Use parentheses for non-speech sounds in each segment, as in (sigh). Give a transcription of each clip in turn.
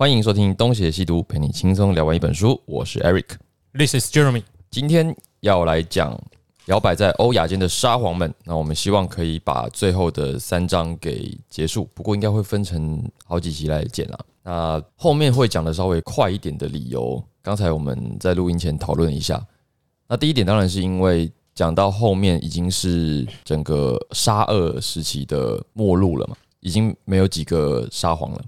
欢迎收听《东邪西毒》，陪你轻松聊完一本书。我是 Eric，This is Jeremy。今天要来讲摇摆在欧亚间的沙皇们。那我们希望可以把最后的三章给结束，不过应该会分成好几集来剪啦。那后面会讲的稍微快一点的理由，刚才我们在录音前讨论了一下。那第一点当然是因为讲到后面已经是整个沙俄时期的末路了嘛，已经没有几个沙皇了。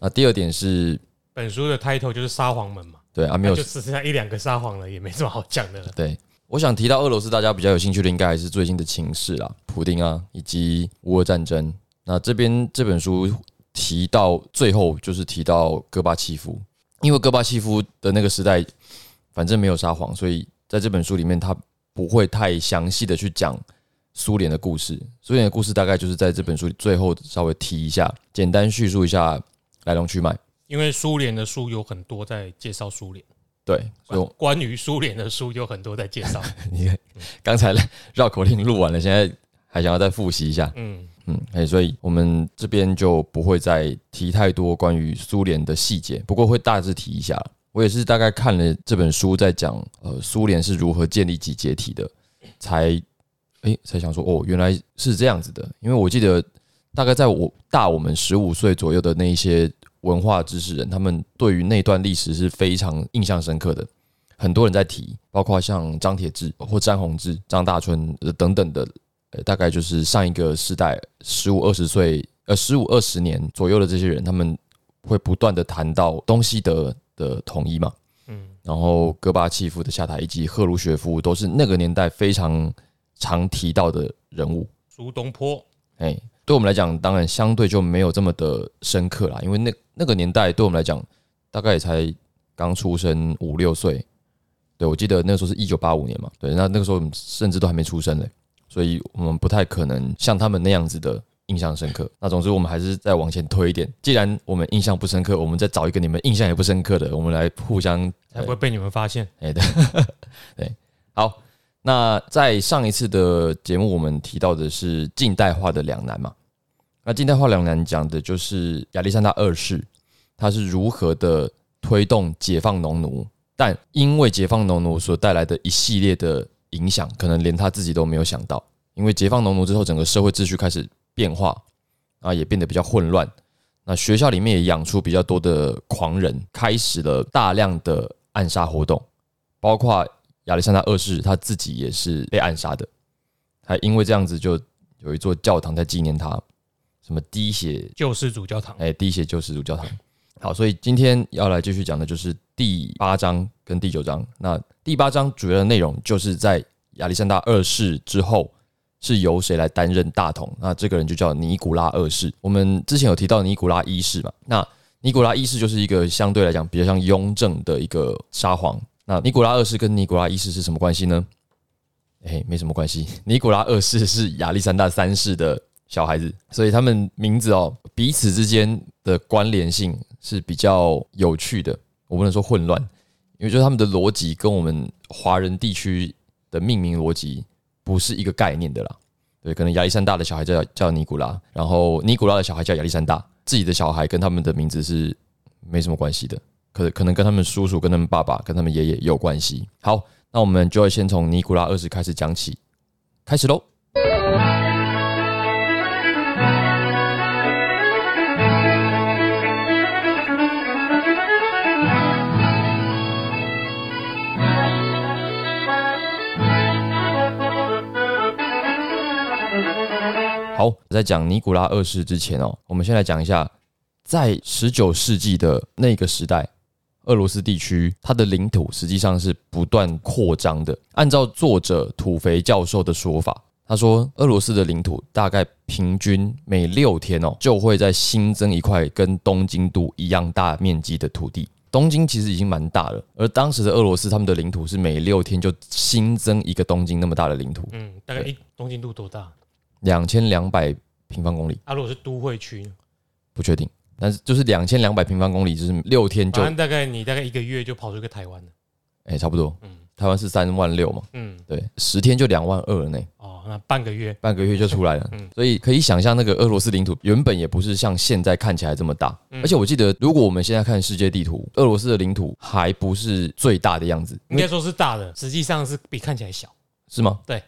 那第二点是本书的 title 就是沙皇们嘛，对啊，没有就只剩下一两个沙皇了，也没什么好讲的了。(laughs) 对，我想提到俄罗斯，大家比较有兴趣的应该还是最近的情势啦，普丁啊，以及乌俄战争。那这边这本书提到最后就是提到戈巴契夫，因为戈巴契夫的那个时代反正没有沙皇，所以在这本书里面他不会太详细的去讲苏联的故事。苏联的故事大概就是在这本书里最后稍微提一下，简单叙述一下来龙去脉。因为苏联的书有很多在介绍苏联，对，所以关于苏联的书有很多在介绍。(laughs) 你看刚才绕口令录完了，现在还想要再复习一下。嗯，嗯，哎，所以我们这边就不会再提太多关于苏联的细节，不过会大致提一下。我也是大概看了这本书，在讲呃苏联是如何建立及解体的，才哎才想说哦，原来是这样子的。因为我记得大概在我大我们十五岁左右的那一些文化知识人，他们对于那段历史是非常印象深刻的。很多人在提，包括像张铁志或詹宏志、张大春呃等等的呃，大概就是上一个世代十五二十岁，呃，十五二十年左右的这些人，他们会不断的谈到东西德的统一嘛，嗯嗯，然后戈巴契夫的下台以及赫鲁雪夫都是那个年代非常常提到的人物，苏东坡，哎，对我们来讲，当然相对就没有这么的深刻啦，因为那那个年代对我们来讲，大概也才刚出生五六岁，对我记得那个时候是一九八五年嘛，对，那那个时候甚至都还没出生嘞，所以我们不太可能像他们那样子的印象深刻。那总之我们还是再往前推一点，既然我们印象不深刻，我们再找一个你们印象也不深刻的，我们来互相才不会被你们发现。哎，(laughs) 对对，好。那在上一次的节目，我们提到的是近代化的两难嘛？那近代化两难讲的就是亚历山大二世，他是如何的推动解放农奴，但因为解放农奴所带来的一系列的影响，可能连他自己都没有想到。因为解放农奴之后，整个社会秩序开始变化，啊，也变得比较混乱。那学校里面也养出比较多的狂人，开始了大量的暗杀活动，包括亚历山大二世他自己也是被暗杀的，还因为这样子就有一座教堂在纪念他，什么滴血救世主教堂，哎，滴血救世主教堂。好，所以今天要来继续讲的就是第八章跟第九章。那第八章主要的内容就是在亚历山大二世之后是由谁来担任大统？那这个人就叫尼古拉二世。我们之前有提到尼古拉一世嘛？那尼古拉一世就是一个相对来讲比较像雍正的一个沙皇。那尼古拉二世跟尼古拉一世是什么关系呢？哎，没什么关系。尼古拉二世是亚历山大三世的小孩子，所以他们名字哦彼此之间的关联性是比较有趣的。我不能说混乱，因为就是他们的逻辑跟我们华人地区的命名逻辑不是一个概念的啦。对，可能亚历山大的小孩叫叫尼古拉，然后尼古拉的小孩叫亚历山大，自己的小孩跟他们的名字是没什么关系的。可可能跟他们叔叔、跟他们爸爸、跟他们爷爷有关系。好，那我们就会先从尼古拉二世开始讲起，开始喽。好，在讲尼古拉二世之前哦，我们先来讲一下，在十九世纪的那个时代，俄罗斯地区它的领土实际上是不断扩张的。按照作者土肥教授的说法，他说俄罗斯的领土大概平均每六天哦就会在新增一块跟东京都一样大面积的土地。东京其实已经蛮大了，而当时的俄罗斯他们的领土是每六天就新增一个东京那么大的领土，嗯，大概一东京都多大？两千两百平方公里，啊，如果是都会区呢，不确定，但是就是两千两百平方公里，就是六天就反正大概你大概一个月就跑出一个台湾了。哎、差不多，嗯。台湾是三万六嘛，嗯，对，十天就两万二了呢，哦，那半个月，半个月就出来了。嗯。所以可以想象，那个俄罗斯领土原本也不是像现在看起来这么大。嗯。而且我记得，如果我们现在看世界地图，俄罗斯的领土还不是最大的样子，应该说是大的，实际上是比看起来小，是吗？对。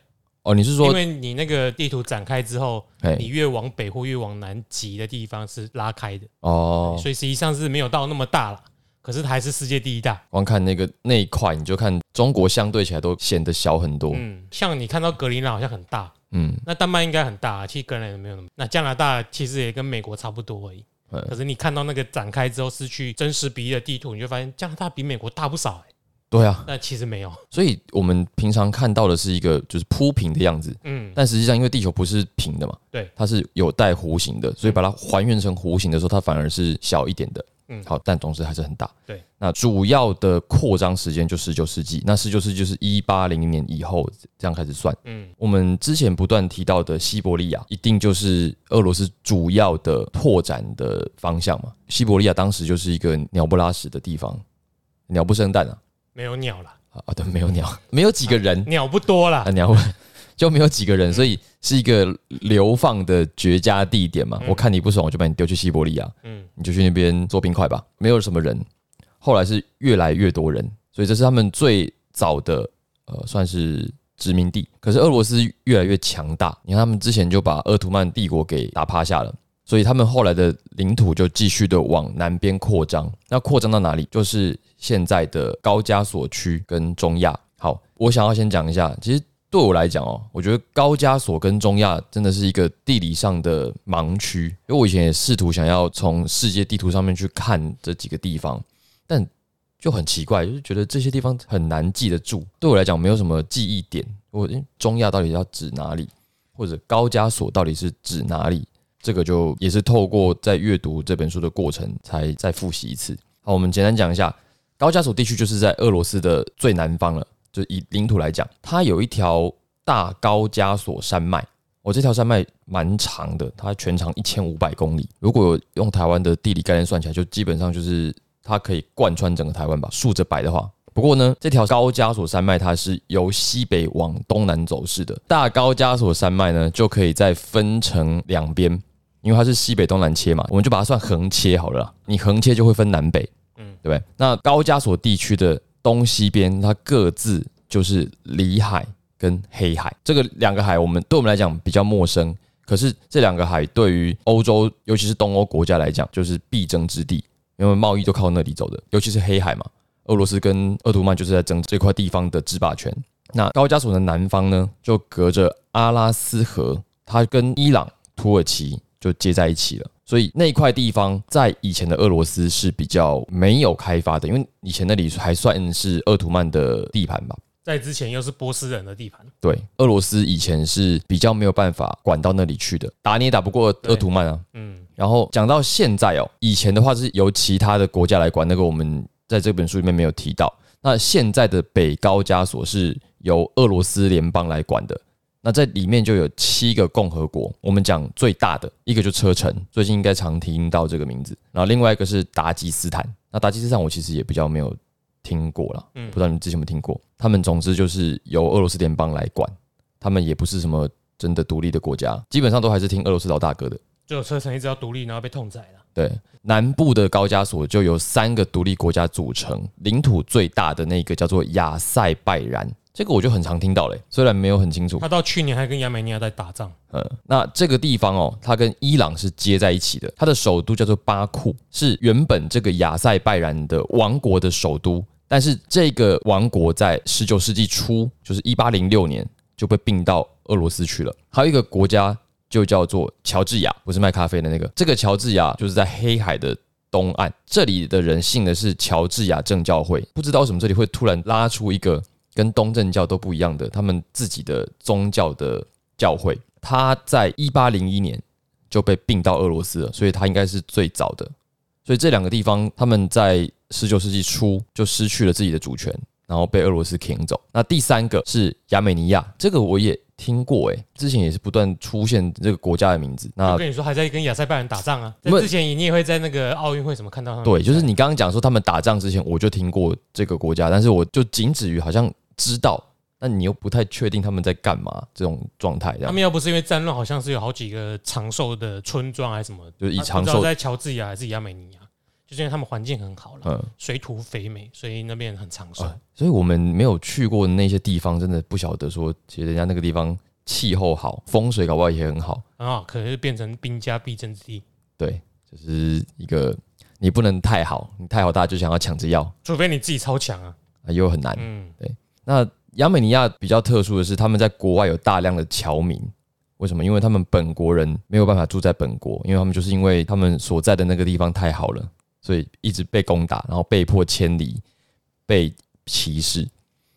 哦，你是说因说，为你那个地图展开之后，你哎，越往北或越往南极的地方是拉开的，哦，所以实际上是没有到那么大了。可是它还是世界第一大。光看那个那一块，你就看中国相对起来都显得小很多。嗯，像你看到格陵兰好像很大，嗯，那丹麦应该很大、啊，其实格陵兰也没有那么。那加拿大其实也跟美国差不多而已。嗯可是你看到那个展开之后失去真实比例的地图，你就发现加拿大比美国大不少哎、对啊，但其实没有。所以我们平常看到的是一个就是铺平的样子，嗯，但实际上因为地球不是平的嘛，对，它是有带弧形的，所以把它还原成弧形的时候，它反而是小一点的。嗯好，但总之还是很大。对，那主要的扩张时间就十九世纪，那十九世纪就是一八零零年以后这样开始算。嗯，我们之前不断提到的西伯利亚，一定就是俄罗斯主要的拓展的方向嘛。西伯利亚当时就是一个鸟不拉屎的地方，鸟不生蛋啊没有鸟了，啊啊，对，没有鸟，(laughs) 没有几个人鸟不多了啊，。鸟 (laughs) 就没有几个人，所以是一个流放的绝佳地点嘛。我看你不爽，我就把你丢去西伯利亚，嗯你就去那边做冰块吧。没有什么人，后来是越来越多人，所以这是他们最早的呃算是殖民地。可是俄罗斯越来越强大，你看他们之前就把鄂图曼帝国给打趴下了。所以他们后来的领土就继续的往南边扩张，那扩张到哪里？就是现在的高加索区跟中亚。好，我想要先讲一下，其实对我来讲哦，我觉得高加索跟中亚真的是一个地理上的盲区，因为我以前也试图想要从世界地图上面去看这几个地方，但就很奇怪，就是觉得这些地方很难记得住。对我来讲，没有什么记忆点。我中亚到底要指哪里，或者高加索到底是指哪里？这个就也是透过在阅读这本书的过程，才再复习一次。好，我们简单讲一下，高加索地区就是在俄罗斯的最南方了。就以领土来讲，它有一条大高加索山脉。我、这条山脉蛮长的，它全长一千五百公里。如果用台湾的地理概念算起来，就基本上就是它可以贯穿整个台湾吧。竖着摆的话，不过呢，这条高加索山脉它是由西北往东南走势的。大高加索山脉呢，就可以再分成两边，因为它是西北东南切嘛，我们就把它算横切好了啦。你横切就会分南北，嗯，对不对？那高加索地区的东西边，它各自就是里海跟黑海，这个两个海，我们对我们来讲比较陌生。可是这两个海对于欧洲，尤其是东欧国家来讲，就是必争之地，因为贸易都靠那里走的，尤其是黑海嘛。俄罗斯跟鄂图曼就是在争这块地方的制霸权。那高加索的南方呢，就隔着阿拉斯河，它跟伊朗、土耳其就接在一起了。所以那块地方在以前的俄罗斯是比较没有开发的，因为以前那里还算是鄂图曼的地盘吧。在之前又是波斯人的地盘，对，俄罗斯以前是比较没有办法管到那里去的，打你也打不过对鄂图曼啊。嗯，然后讲到现在哦，以前的话是由其他的国家来管，那个我们在这本书里面没有提到。那现在的北高加索是由俄罗斯联邦来管的，那在里面就有七个共和国。我们讲最大的一个就车臣，最近应该常听到这个名字。然后另外一个是达吉斯坦，那达吉斯坦我其实也比较没有听过啦，嗯不知道你之前有没有听过？他们总之就是由俄罗斯联邦来管，他们也不是什么真的独立的国家，基本上都还是听俄罗斯老大哥的。就有车臣一直要独立，然后被痛宰了。对，南部的高加索就由三个独立国家组成，领土最大的那个叫做亚塞拜然，这个我就很常听到嘞，虽然没有很清楚。他到去年还跟亚美尼亚在打仗，嗯，那这个地方哦，它跟伊朗是接在一起的，它的首都叫做巴库，是原本这个亚塞拜然的王国的首都，但是这个王国在十九世纪初，就是一八零六年就被并到俄罗斯去了。还有一个国家就叫做乔治亚，不是卖咖啡的那个，这个乔治亚就是在黑海的。东岸这里的人信的是乔治亚正教会，不知道为什么这里会突然拉出一个跟东正教都不一样的他们自己的宗教的教会。他在一八零一年就被并到俄罗斯了，所以他应该是最早的。所以这两个地方，他们在十九世纪初就失去了自己的主权，然后被俄罗斯挺走。那第三个是亚美尼亚，这个我也听过，诶，之前也是不断出现这个国家的名字。那我跟你说还在跟亚塞拜然打仗啊。在之前你也会在那个奥运会什么看到他们对，就是你刚刚讲说他们打仗之前，我就听过这个国家，但是我就仅止于好像知道，但你又不太确定他们在干嘛这种状态，他们要不是因为战乱，好像是有好几个长寿的村庄还是什么，就是以长寿，在乔治亚还是亚美尼亚，就是因为他们环境很好了，嗯水土肥美，所以那边很长寿。啊，所以我们没有去过那些地方，真的不晓得说，其实人家那个地方气候好，风水搞不好也很好，很好，可是变成兵家必争之地，对，就是一个你不能太好，你太好大家就想要抢着要，除非你自己超强啊。啊又很难。嗯，那亚美尼亚比较特殊的是，他们在国外有大量的侨民。为什么？因为他们本国人没有办法住在本国，因为他们就是因为他们所在的那个地方太好了，所以一直被攻打，然后被迫迁离，被歧视，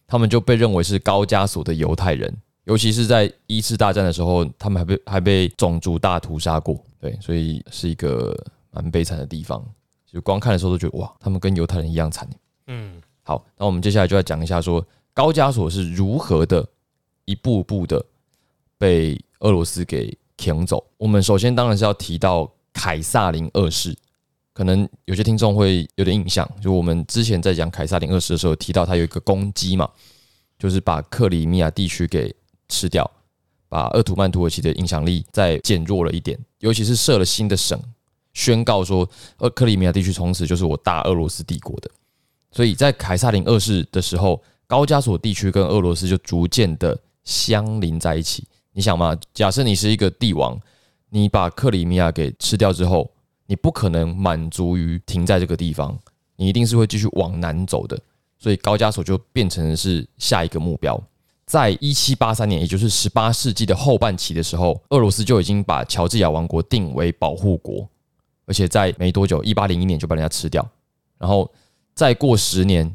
他们就被认为是高加索的犹太人。尤其是在一次大战的时候，他们还被还被种族大屠杀过，对，所以是一个蛮悲惨的地方。就光看的时候都觉得哇，他们跟犹太人一样惨。嗯，好，那我们接下来就要讲一下说高加索是如何的一步步的被俄罗斯给抢走。我们首先当然是要提到凯撒林二世，可能有些听众会有点印象，就我们之前在讲凯撒林二世的时候提到他有一个攻击嘛，就是把克里米亚地区给吃掉，把鄂图曼土耳其的影响力再减弱了一点，尤其是设了新的省，宣告说，呃，克里米亚地区从此就是我大俄罗斯帝国的。所以在凯撒林二世的时候，高加索地区跟俄罗斯就逐渐的相邻在一起。你想嘛，假设你是一个帝王，你把克里米亚给吃掉之后，你不可能满足于停在这个地方，你一定是会继续往南走的。所以高加索就变成是下一个目标。在一七八三年，也就是十八世纪的后半期的时候，俄罗斯就已经把乔治亚王国定为保护国，而且在没多久，一八零一年就把人家吃掉，然后再过十年，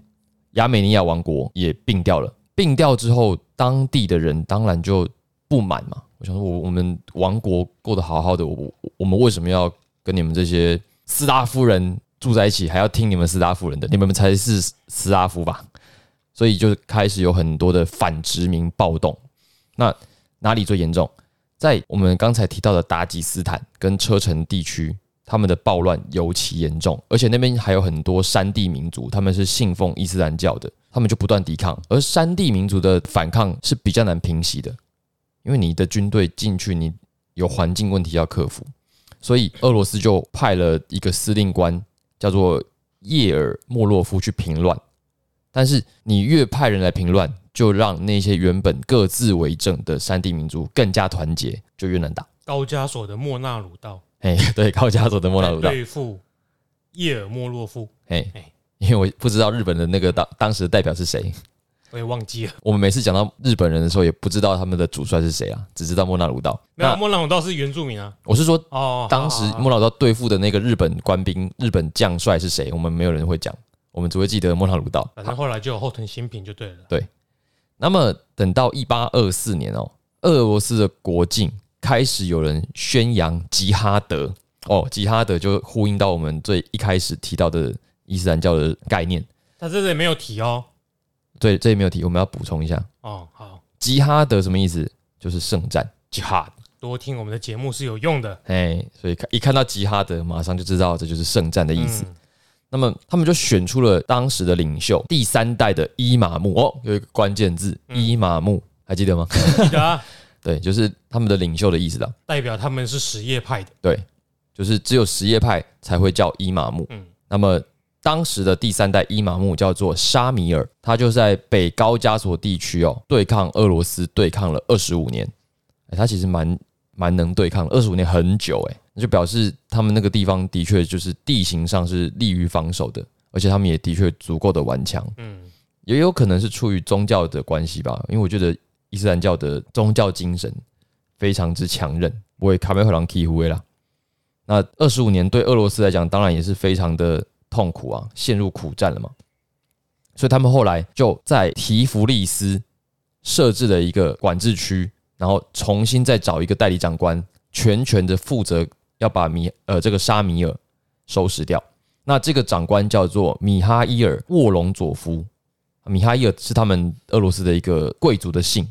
亚美尼亚王国也并掉了。并掉之后，当地的人当然就不满嘛。我想说，我我们王国过得好好的，我我我们为什么要跟你们这些斯拉夫人住在一起，还要听你们斯拉夫人的？你们才是斯拉夫吧？所以就开始有很多的反殖民暴动。那哪里最严重？在我们刚才提到的达吉斯坦跟车臣地区，他们的暴乱尤其严重，而且那边还有很多山地民族，他们是信奉伊斯兰教的，他们就不断抵抗。而山地民族的反抗是比较难平息的，因为你的军队进去，你有环境问题要克服，所以俄罗斯就派了一个司令官，叫做叶尔莫洛夫去平乱。但是你越派人来平乱，就让那些原本各自为政的山地民族更加团结，就越难打。高加索的莫纳鲁道嘿，(laughs) 对，高加索的莫纳鲁道，对付叶尔莫洛夫，嘿嘿，因为我不知道日本的那个当当时的代表是谁。我也忘记了。我们每次讲到日本人的时候，也不知道他们的主帅是谁啊，只知道莫纳鲁道。没有那莫纳鲁道是原住民啊。我是说，哦，当时莫纳鲁道对付的那个日本官兵、日本将帅是谁，我们没有人会讲，我们只会记得莫纳鲁道。反正后来就有后藤新平就对了。对那么等到一八二四年哦，俄罗斯的国境开始有人宣扬吉哈德哦，吉哈德就呼应到我们最一开始提到的伊斯兰教的概念。他这里没有提哦。对，这里没有提，我们要补充一下，哦，好，吉哈德什么意思？就是圣战 （jihad）。多听我们的节目是有用的。哎，所以看一看到吉哈德，马上就知道这就是圣战的意思。嗯那么他们就选出了当时的领袖，第三代的伊玛目哦，有一个关键字，嗯伊玛目，还记得吗？记得啊，(laughs) 对，就是他们的领袖的意思啦。代表他们是什叶派的。对，就是只有什叶派才会叫伊玛目。嗯那么当时的第三代伊玛目叫做沙米尔，他就在北高加索地区哦，对抗俄罗斯，对抗了二十五年。哎，他其实蛮蛮能对抗，二十五年很久哎，那就表示他们那个地方的确就是地形上是利于防守的，而且他们也的确足够的顽强。嗯，也有可能是出于宗教的关系吧，因为我觉得伊斯兰教的宗教精神非常之强韧，不会卡梅赫朗 k 胡啦。那二十五年对俄罗斯来讲，当然也是非常的痛苦啊，陷入苦战了嘛。所以他们后来就在提弗利斯设置了一个管制区，然后重新再找一个代理长官，全权的负责要把米呃这个沙米尔收拾掉。那这个长官叫做米哈伊尔沃隆佐夫，米哈伊尔是他们俄罗斯的一个贵族的姓。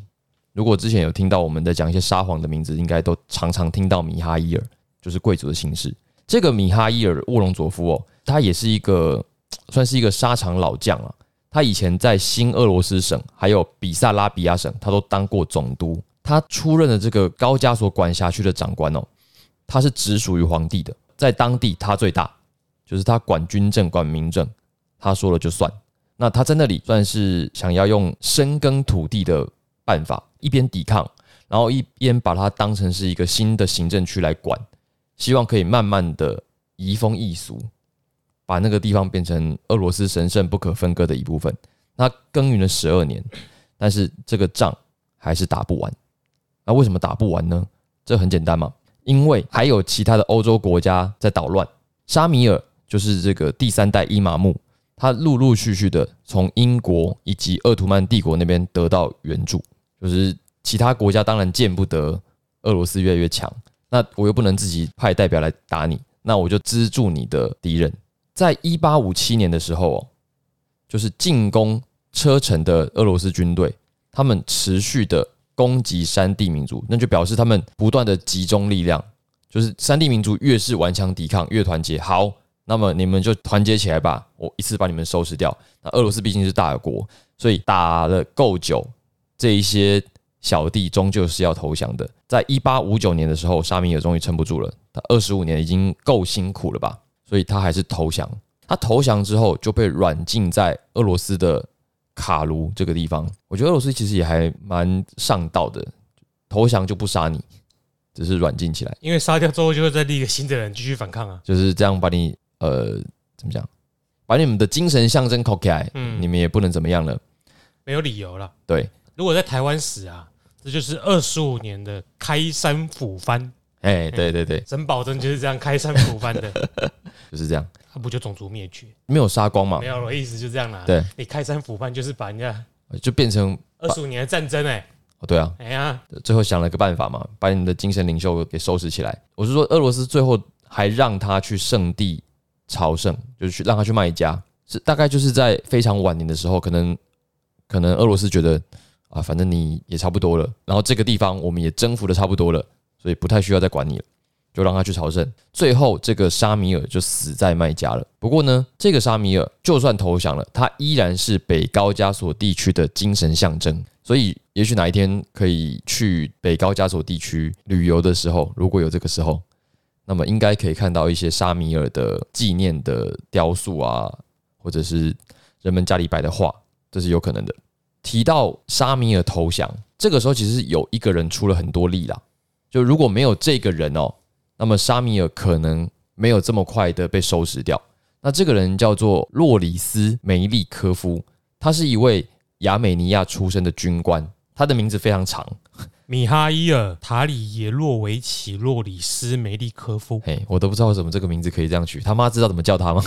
如果之前有听到我们在讲一些沙皇的名字，应该都常常听到米哈伊尔，就是贵族的姓氏。这个米哈伊尔沃隆佐夫哦，他也是一个算是一个沙场老将啊。他他以前在新俄罗斯省还有比萨拉比亚省，他都当过总督。他出任的这个高加索管辖区的长官哦，他是直属于皇帝的，在当地他最大，就是他管军政管民政，他说了就算。那他在那里算是想要用深耕土地的办法，一边抵抗，然后一边把它当成是一个新的行政区来管，希望可以慢慢的移风易俗，把那个地方变成俄罗斯神圣不可分割的一部分。那耕耘了十二年，但是这个仗还是打不完。那为什么打不完呢？这很简单嘛，因为还有其他的欧洲国家在捣乱。沙米尔就是这个第三代伊玛目，他陆陆续续的从英国以及鄂图曼帝国那边得到援助，就是其他国家当然见不得俄罗斯越来越强，那我又不能自己派代表来打你，那我就资助你的敌人。在一八五七年的时候哦，就是进攻车臣的俄罗斯军队，他们持续的攻击山地民族，那就表示他们不断的集中力量，就是山地民族越是顽强抵抗，越团结。好，那么你们就团结起来吧，我一次把你们收拾掉。那俄罗斯毕竟是大国，所以打了够久，这一些小弟终究是要投降的。在一八五九年的时候，沙米尔终于撑不住了，他二十五年已经够辛苦了吧？所以他还是投降。他投降之后就被软禁在俄罗斯的卡卢这个地方。我觉得俄罗斯其实也还蛮上道的，投降就不杀你，只是软禁起来，因为杀掉之后就会再立一个新的人继续反抗啊。就是这样把你呃怎么讲，把你们的精神象征扣起来，嗯你们也不能怎么样了。没有理由了。对，如果在台湾死啊，这就是二十五年的开山抚番，哎，对对对，沈葆桢就是这样开山抚番的，(laughs) 就是这样，他不就种族灭绝？没有杀光嘛？没，有，我意思就这样啦。对，你开山抚番就是把人家就变成二十五年的战争哎、哦，对啊，哎呀，最后想了个办法嘛，把你们的精神领袖给收拾起来。我是说，俄罗斯最后还让他去圣地朝圣，就是去让他去卖家，是大概就是在非常晚年的时候，可能可能俄罗斯觉得啊，反正你也差不多了，然后这个地方我们也征服的差不多了，所以不太需要再管你了。就让他去朝圣，最后这个沙米尔就死在麦加了。不过呢，这个沙米尔就算投降了，他依然是北高加索地区的精神象征。所以，也许哪一天可以去北高加索地区旅游的时候，如果有这个时候，那么应该可以看到一些沙米尔的纪念的雕塑啊，或者是人们家里摆的画，这是有可能的。提到沙米尔投降，这个时候其实有一个人出了很多力啦。就如果没有这个人哦，那么沙米尔可能没有这么快的被收拾掉。那这个人叫做洛里斯梅利科夫，他是一位亚美尼亚出身的军官，他的名字非常长，(laughs) 米哈伊尔·塔里耶洛维奇·洛里斯梅利科夫，嘿，我都不知道为什么这个名字可以这样取，他妈知道怎么叫他吗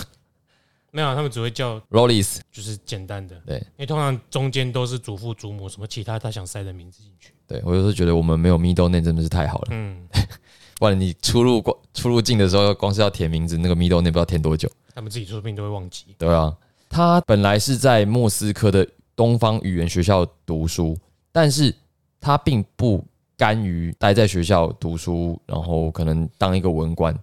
没有，他们只会叫 Rollies，就是简单的，对因为通常中间都是祖父祖母什么其他他想塞的名字进去。对我就是觉得我们没有 middle name 真的是太好了，嗯，(laughs) 不然你出入光出入境的时候，光是要填名字，那个 middle name 不知道填多久。他们自己说不定都会忘记。对啊，他本来是在莫斯科的东方语言学校读书，但是他并不甘于待在学校读书，然后可能当一个文官。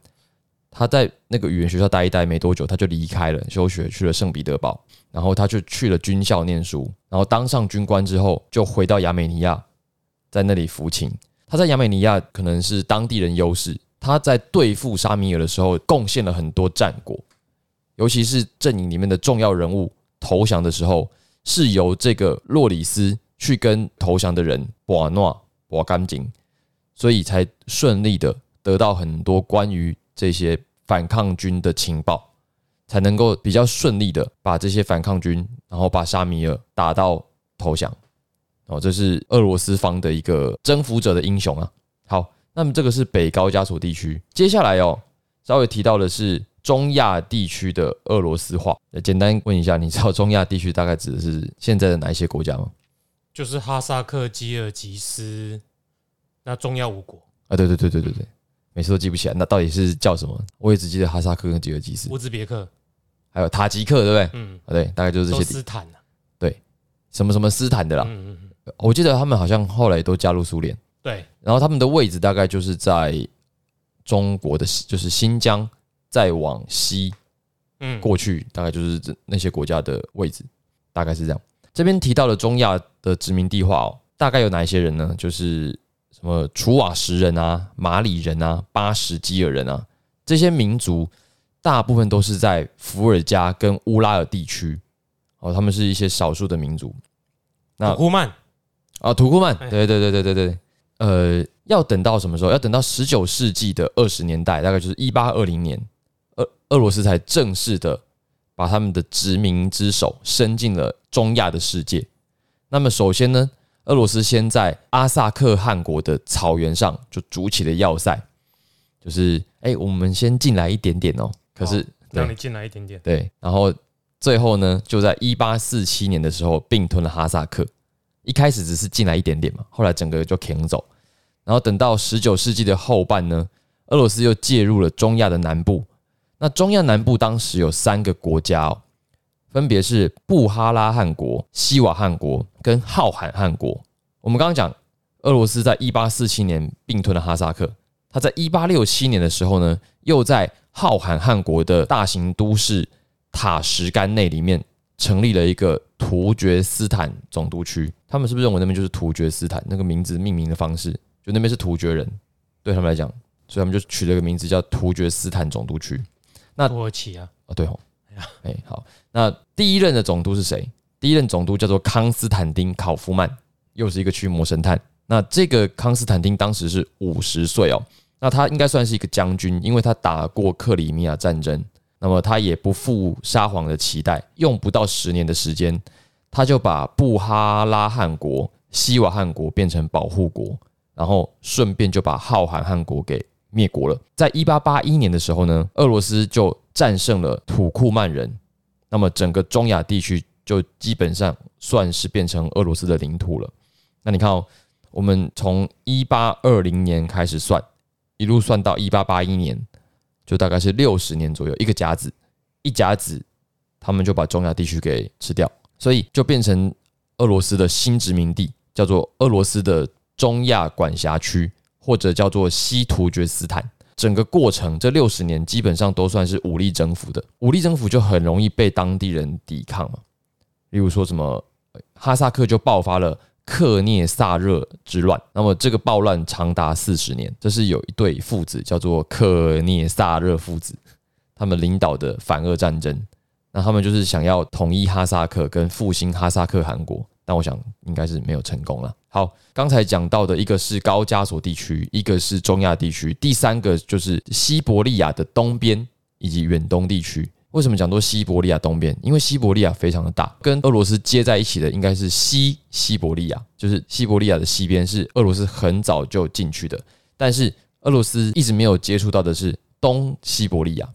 他在那个语言学校待一待没多久，他就离开了，休学去了圣彼得堡，然后他就去了军校念书，然后当上军官之后，就回到亚美尼亚，在那里服勤。他在亚美尼亚可能是当地人优势，他在对付沙米尔的时候贡献了很多战果。尤其是阵营里面的重要人物投降的时候，是由这个洛里斯去跟投降的人瓦诺瓦干净，所以才顺利的得到很多关于这些反抗军的情报，才能够比较顺利的把这些反抗军，然后把沙米尔打到投降。哦，这是俄罗斯方的一个征服者的英雄啊。好，那么这个是北高加索地区，接下来哦，稍微提到的是。中亚地区的俄罗斯话，简单问一下，你知道中亚地区大概指的是现在的哪一些国家吗？就是哈萨克、吉尔吉斯，那中亚五国，啊，对对对对对对，每次都记不起来，那到底是叫什么？我也只记得哈萨克跟吉尔吉斯，乌兹别克，还有塔吉克，对不对？嗯，啊，对，大概就是这些，斯坦啊，什么什么斯坦的啦。嗯嗯嗯，我记得他们好像后来都加入苏联，对，然后他们的位置大概就是在中国的，就是新疆，再往西嗯，过去，大概就是这那些国家的位置。大概是这样。这边提到了中亚的殖民地化哦，大概有哪一些人呢？就是什么楚瓦什人啊、马里人啊、巴什基尔人啊，这些民族大部分都是在伏尔加跟乌拉尔地区哦，他们是一些少数的民族。那土库曼啊，土库曼，哎对对对对对对，呃，要等到什么时候？要等到十九世纪的二十年代，大概就是一八二零年，俄俄罗斯才正式的把他们的殖民之手伸进了中亚的世界。那么首先呢，俄罗斯先在阿萨克汗国的草原上就筑起了要塞，就是哎、我们先进来一点点哦。可是、对让你进来一点点。对，然后最后呢，就在一八四七年的时候并吞了哈萨克。一开始只是进来一点点嘛，后来整个就停走。然后等到十九世纪的后半呢，俄罗斯又介入了中亚的南部。那中亚南部当时有三个国家哦，分别是布哈拉汗国、西瓦汗国跟浩罕汗国。我们刚刚讲，俄罗斯在一八四七年并吞了哈萨克，他在一八六七年的时候呢，又在浩罕汗国的大型都市塔什干内里面成立了一个突厥斯坦总督区。他们是不是认为那边就是突厥斯坦？那个名字命名的方式，就那边是突厥人，对他们来讲，所以他们就取了一个名字叫突厥斯坦总督区。那土耳其啊，哦，对哦，(laughs) 哎，好，那第一任的总督是谁？第一任总督叫做康斯坦丁·考夫曼，又是一个驱魔神探。那这个康斯坦丁当时是五十岁哦，那他应该算是一个将军，因为他打过克里米亚战争。那么他也不负沙皇的期待，用不到十年的时间，他就把布哈拉汗国、西瓦汗国变成保护国，然后顺便就把浩罕汗国给灭国了。在一八八一年的时候呢，俄罗斯就战胜了土库曼人，那么整个中亚地区就基本上算是变成俄罗斯的领土了。那你看哦，我们从一八二零年开始算，一路算到一八八一年，就大概是六十年左右，一个甲子，一甲子，他们就把中亚地区给吃掉，所以就变成俄罗斯的新殖民地，叫做俄罗斯的中亚管辖区，或者叫做西突厥斯坦。整个过程这六十年基本上都算是武力征服的，武力征服就很容易被当地人抵抗嘛。例如说什么哈萨克就爆发了克涅萨热之乱，那么这个暴乱长达四十年，这是有一对父子叫做克涅萨热父子，他们领导的反俄战争。那他们就是想要统一哈萨克跟复兴哈萨克汗国，但我想应该是没有成功了。好，刚才讲到的一个是高加索地区，一个是中亚地区，第三个就是西伯利亚的东边以及远东地区。为什么讲到西伯利亚东边？因为西伯利亚非常的大，跟俄罗斯接在一起的应该是西西伯利亚，就是西伯利亚的西边是俄罗斯很早就进去的，但是俄罗斯一直没有接触到的是东西伯利亚，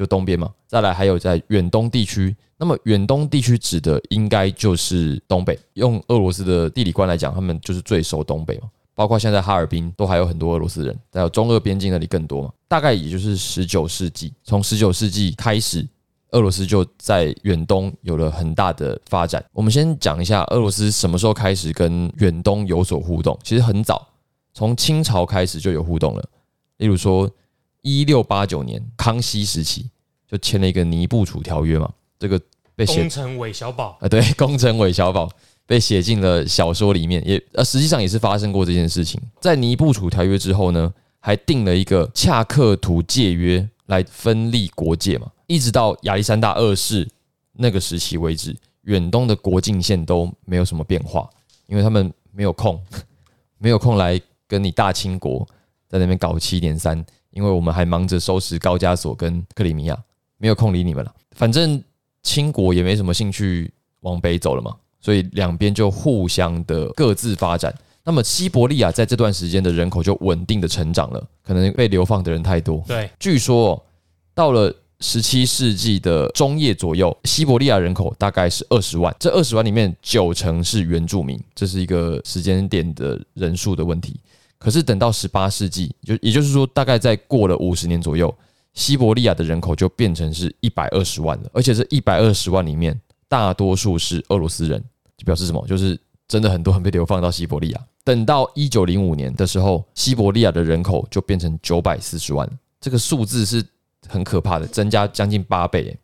就东边嘛。再来还有在远东地区，那么远东地区指的应该就是东北。用俄罗斯的地理观来讲，他们就是最熟东北嘛。包括现在哈尔滨都还有很多俄罗斯人，还有中俄边境那里更多嘛。大概也就是十九世纪，从十九世纪开始，俄罗斯就在远东有了很大的发展。我们先讲一下俄罗斯什么时候开始跟远东有所互动，其实很早，从清朝开始就有互动了。例如说，一六八九年康熙时期就签了一个尼布楚条约嘛，这个被写东城韦小宝，啊，对，(laughs) 工程韦小宝被写进了小说里面，也呃，实际上也是发生过这件事情。在尼布楚条约之后呢，还定了一个恰克图界约来分立国界嘛，一直到亚历山大二世那个时期为止，远东的国境线都没有什么变化，因为他们没有空，(laughs) 没有空来跟你大清国在那边搞七点三，因为我们还忙着收拾高加索跟克里米亚，没有空理你们了。反正清国也没什么兴趣往北走了嘛，所以两边就互相的各自发展。那么西伯利亚在这段时间的人口就稳定的成长了，可能被流放的人太多。对，据说哦到了十七世纪的中叶左右，西伯利亚人口大概是二十万，这二十万里面九成是原住民，这是一个时间点的人数的问题。可是等到十八世纪，就也就是说，大概在过了五十年左右，西伯利亚的人口就变成是一百二十万了，而且这一百二十万里面，大多数是俄罗斯人，就表示什么？就是真的很多人被流放到西伯利亚。等到一九零五年的时候，西伯利亚的人口就变成九百四十万，这个数字是很可怕的，增加将近八倍。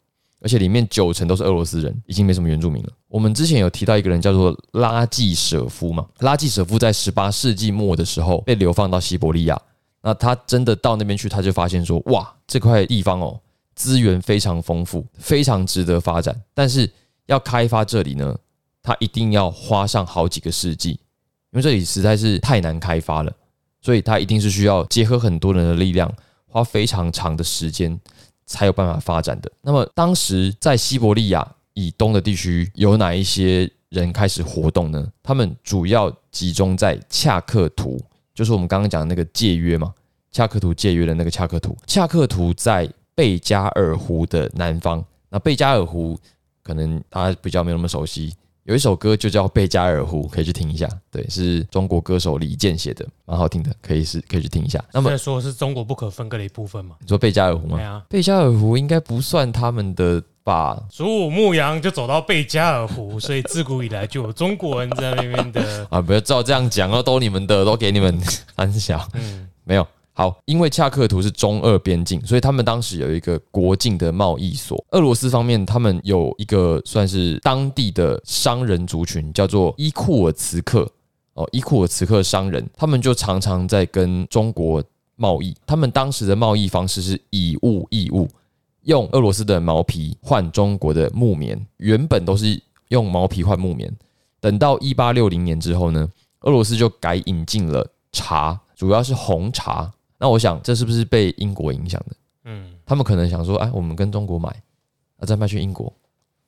而且里面九成都是俄罗斯人，已经没什么原住民了。我们之前有提到一个人叫做拉季舍夫嘛，拉季舍夫在十八世纪末的时候被流放到西伯利亚，那他真的到那边去，他就发现说，哇，这块地方哦，资源非常丰富，非常值得发展，但是要开发这里呢，他一定要花上好几个世纪，因为这里实在是太难开发了，所以他一定是需要结合很多人的力量，花非常长的时间。才有办法发展的。那么当时在西伯利亚以东的地区，有哪一些人开始活动呢？他们主要集中在恰克图，就是我们刚刚讲的那个界约嘛，恰克图界约的那个恰克图。恰克图在贝加尔湖的南方。那贝加尔湖可能大家比较没有那么熟悉。有一首歌就叫《贝加尔湖》，可以去听一下。对，是中国歌手李健写的，蛮好听的，可以是可以去听一下。那么说是中国不可分割的一部分吗？你说贝加尔湖吗？对啊，贝加尔湖应该不算他们的吧？祖母牧羊就走到贝加尔湖，所以自古以来就有中国人在那边的 (laughs) 啊！不要照这样讲哦，都你们的，都给你们 (laughs) 安小。嗯，没有。好，因为恰克图是中俄边境，所以他们当时有一个国境的贸易所。俄罗斯方面，他们有一个算是当地的商人族群，叫做伊库尔茨克。哦，伊库尔茨克商人，他们就常常在跟中国贸易。他们当时的贸易方式是以物易物，用俄罗斯的毛皮换中国的木棉。原本都是用毛皮换木棉，等到一八六零年之后呢，俄罗斯就改引进了茶，主要是红茶。那我想，这是不是被英国影响的？嗯，他们可能想说，哎，我们跟中国买，啊，再卖去英国，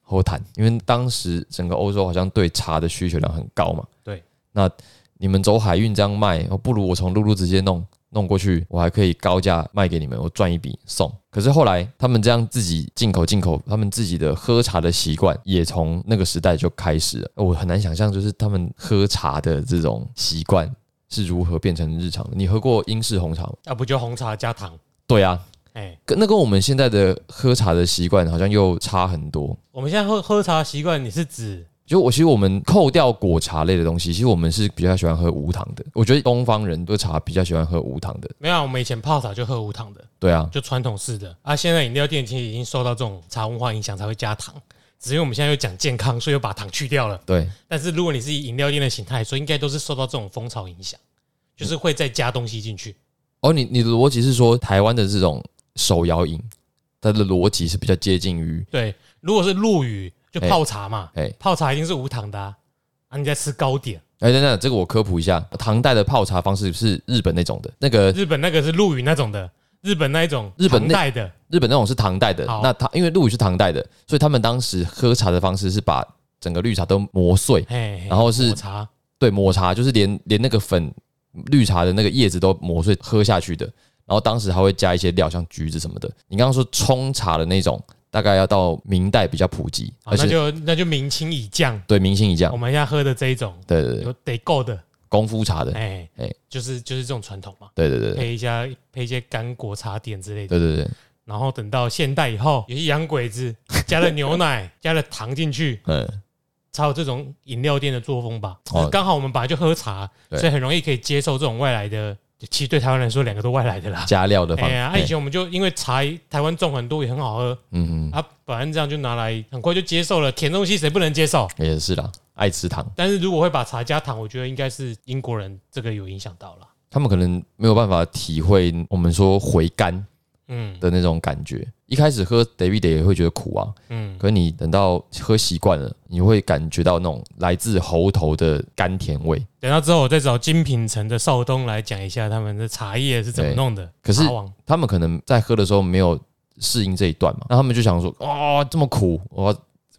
和谈。因为当时整个欧洲好像对茶的需求量很高嘛。对，那你们走海运这样卖，不如我从陆路直接弄弄过去，我还可以高价卖给你们，我赚一笔送。可是后来他们这样自己进口进口，他们自己的喝茶的习惯也从那个时代就开始了。我很难想象，就是他们喝茶的这种习惯。是如何变成日常的？你喝过英式红茶吗？啊，不就红茶加糖？对啊，哎，跟那跟我们现在的喝茶的习惯好像又差很多。我们现在喝喝茶习惯，你是指就我其实我们扣掉果茶类的东西，其实我们是比较喜欢喝无糖的。我觉得东方人喝茶比较喜欢喝无糖的。没有啊，我们以前泡茶就喝无糖的。对啊，就传统式的啊。现在饮料店其实已经受到这种茶文化影响，才会加糖。只因为我们现在又讲健康，所以又把糖去掉了。对。但是如果你是以饮料店的形态，所以应该都是受到这种风潮影响。就是会再加东西进去哦。你你的逻辑是说，台湾的这种手摇饮，它的逻辑是比较接近于对。如果是陆羽，就泡茶嘛，哎，泡茶一定是无糖的啊。你在吃糕点？哎，等等，这个我科普一下，唐代的泡茶方式是日本那种的，那个日本那个是陆羽那种的，日本那一种日本代的，日本那种是唐代的。那他因为陆羽是唐代的，所以他们当时喝茶的方式是把整个绿茶都磨碎，然后是抹茶，对，抹茶就是连连那个粉。绿茶的那个叶子都磨碎喝下去的，然后当时还会加一些料，像橘子什么的。你刚刚说冲茶的那种，大概要到明代比较普及，那就那就明清以降。对，明清以降。我们现在喝的这一种，对对对，有得够的功夫茶的，哎哎，就是就是这种传统嘛。对对对，配一下配一些干果茶点之类的。对对对。然后等到现代以后，有些洋鬼子 (laughs) 加了牛奶，(laughs) 加了糖进去，嗯。才有这种饮料店的作风吧。刚好我们本来就喝茶，所以很容易可以接受这种外来的。其实对台湾来说，两个都外来的啦。加料的方。哎呀，以前我们就因为茶台湾种很多，也很好喝。嗯嗯。啊，本来这样就拿来，很快就接受了。甜东西谁不能接受？也是啦，爱吃糖。但是如果会把茶加糖，我觉得应该是英国人这个有影响到了。他们可能没有办法体会我们说回甘。嗯的那种感觉，一开始喝 David 也会觉得苦啊，嗯，可你等到喝习惯了，你会感觉到那种来自喉头的甘甜味。等到之后，我再找精品城的少东来讲一下他们的茶叶是怎么弄的。可是他们可能在喝的时候没有适应这一段嘛，那他们就想说，哇，这么苦，我。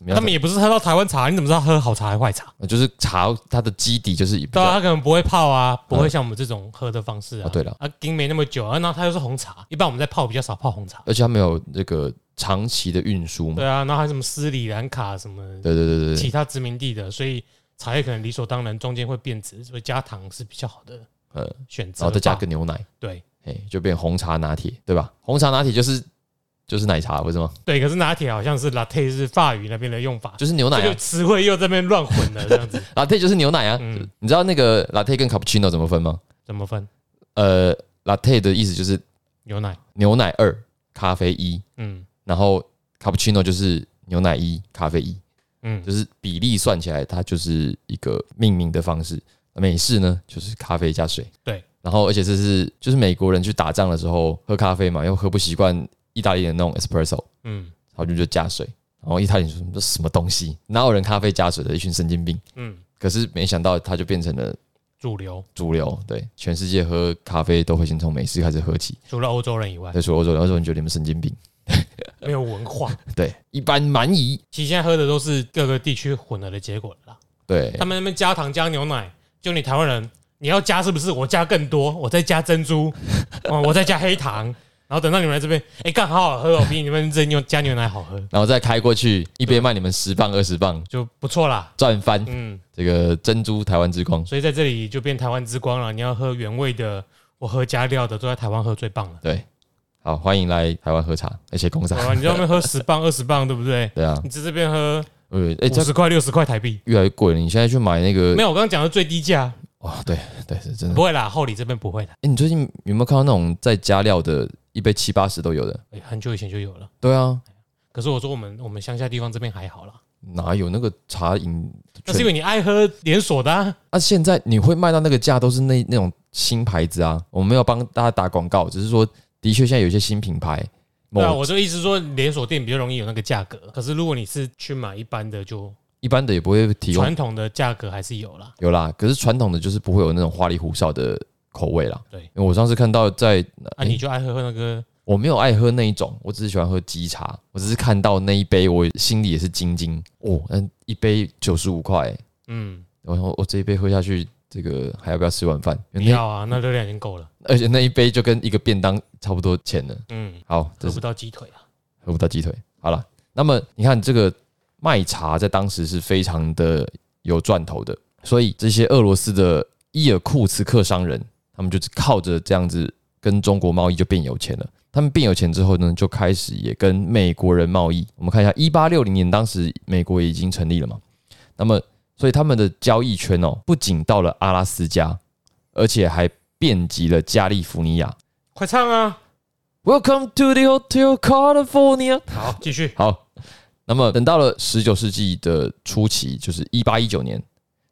他们也不是喝到台湾茶，你怎么知道喝好茶还是坏茶？就是茶它的基底就是对啊，他可能不会泡啊，不会像我们这种喝的方式啊。对了，啊，冰没那么久啊，然后它又是红茶，一般我们在泡比较少泡红茶，而且它没有这个长期的运输嘛。对啊，然后还有什么斯里兰卡什么，对对对对，其他殖民地的，所以茶叶可能理所当然中间会变质，所以加糖是比较好的呃选择，然后再加个牛奶，对，哎，就变红茶拿铁，对吧？红茶拿铁就是。就是奶茶，不是吗？对，可是拿铁好像是 latte 是法语那边的用法，就是牛奶，就词汇又这边乱混了这样子。(laughs) latte 就是牛奶啊，嗯，你知道那个 latte 跟 cappuccino 怎么分吗？怎么分？呃，latte 的意思就是牛奶，牛奶二，咖啡一，嗯，然后 cappuccino 就是牛奶一，咖啡一，嗯，就是比例算起来，它就是一个命名的方式。美式呢，就是咖啡加水，对，然后而且这是就是美国人去打仗的时候喝咖啡嘛，又喝不习惯意大利的那种 espresso，嗯，然后就就加水，然后意大利说这什么东西，哪有人咖啡加水的？一群神经病，嗯，可是没想到它就变成了主流，主流，对，全世界喝咖啡都会先从美式开始喝起，除了欧洲人以外，对，除了欧洲人，欧洲人觉得你们神经病，(laughs) 没有文化，(laughs) 对，一般蛮夷，其实现在喝的都是各个地区混合的结果了，对，他们那边加糖加牛奶。就你台湾人，你要加是不是？我加更多，我再加珍珠，哦，我再加黑糖，然后等到你们来这边，哎，刚好好喝哦，比你们这牛加牛奶好喝，然后再开过去，一杯卖你们十磅二十磅，就不错啦，赚翻。嗯，这个珍珠台湾之光，所以在这里就变台湾之光了。你要喝原味的，我喝加料的，都在台湾喝最棒了。对，好，欢迎来台湾喝茶，而且工厂，你在外面喝十磅二十磅，对不对？对啊，你在这边喝。呃，哎，五十块六十块台币，越来越贵了。你现在去买那个，没有，我刚刚讲的最低价。哇，对对是真的，不会啦，厚礼这边不会的。哎，你最近有没有看到那种在加料的，一杯七八十都有的？哎，很久以前就有了。对啊，可是我说我们我们乡下地方这边还好啦。哪有那个茶饮？那是因为你爱喝连锁的。啊，那现在你会卖到那个价，都是那那种新牌子啊。我们没有帮大家打广告，只是说，的确现在有些新品牌。对啊，我就意思说，连锁店比较容易有那个价格。可是如果你是去买一般的，就一般的也不会提供。传统的价格还是有啦，有啦。可是传统的就是不会有那种花里胡哨的口味啦。对，因为我上次看到在，啊，你就爱喝那个？我没有爱喝那一种，我只是喜欢喝鸡茶。我只是看到那一杯，我心里也是惊惊哦。嗯，一杯九十五块，嗯，然后我这一杯喝下去。这个还要不要吃晚饭？要啊，那热量已经够了。而且那一杯就跟一个便当差不多钱了。嗯，好，喝不到鸡腿啊，喝不到鸡腿。好了，那么你看这个卖茶在当时是非常的有赚头的，所以这些俄罗斯的伊尔库茨克商人，他们就是靠着这样子跟中国贸易就变有钱了。他们变有钱之后呢，就开始也跟美国人贸易。我们看一下，一八六零年，当时美国已经成立了嘛？那么所以他们的交易圈哦，不仅到了阿拉斯加，而且还遍及了加利福尼亚。快唱啊！Welcome to the Hotel California。好，继续。好，那么等到了十九世纪的初期，就是一八一九年，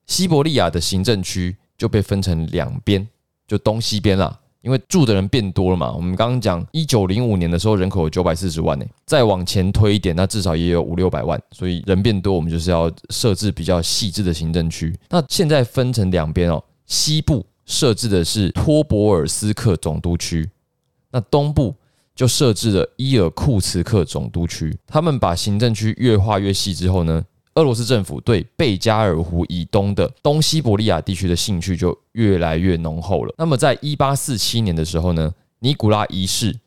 西伯利亚的行政区就被分成两边，就东西边啦。因为住的人变多了嘛，我们刚刚讲一九零五年的时候人口有九百四十万呢，再往前推一点，那至少也有五六百万，所以人变多，我们就是要设置比较细致的行政区。那现在分成两边哦，西部设置的是托博尔斯克总督区，那东部就设置了伊尔库茨克总督区。他们把行政区越划越细之后呢？俄罗斯政府对贝加尔湖以东的东西伯利亚地区的兴趣就越来越浓厚了。那么，在一八四七年的时候呢，尼古拉一世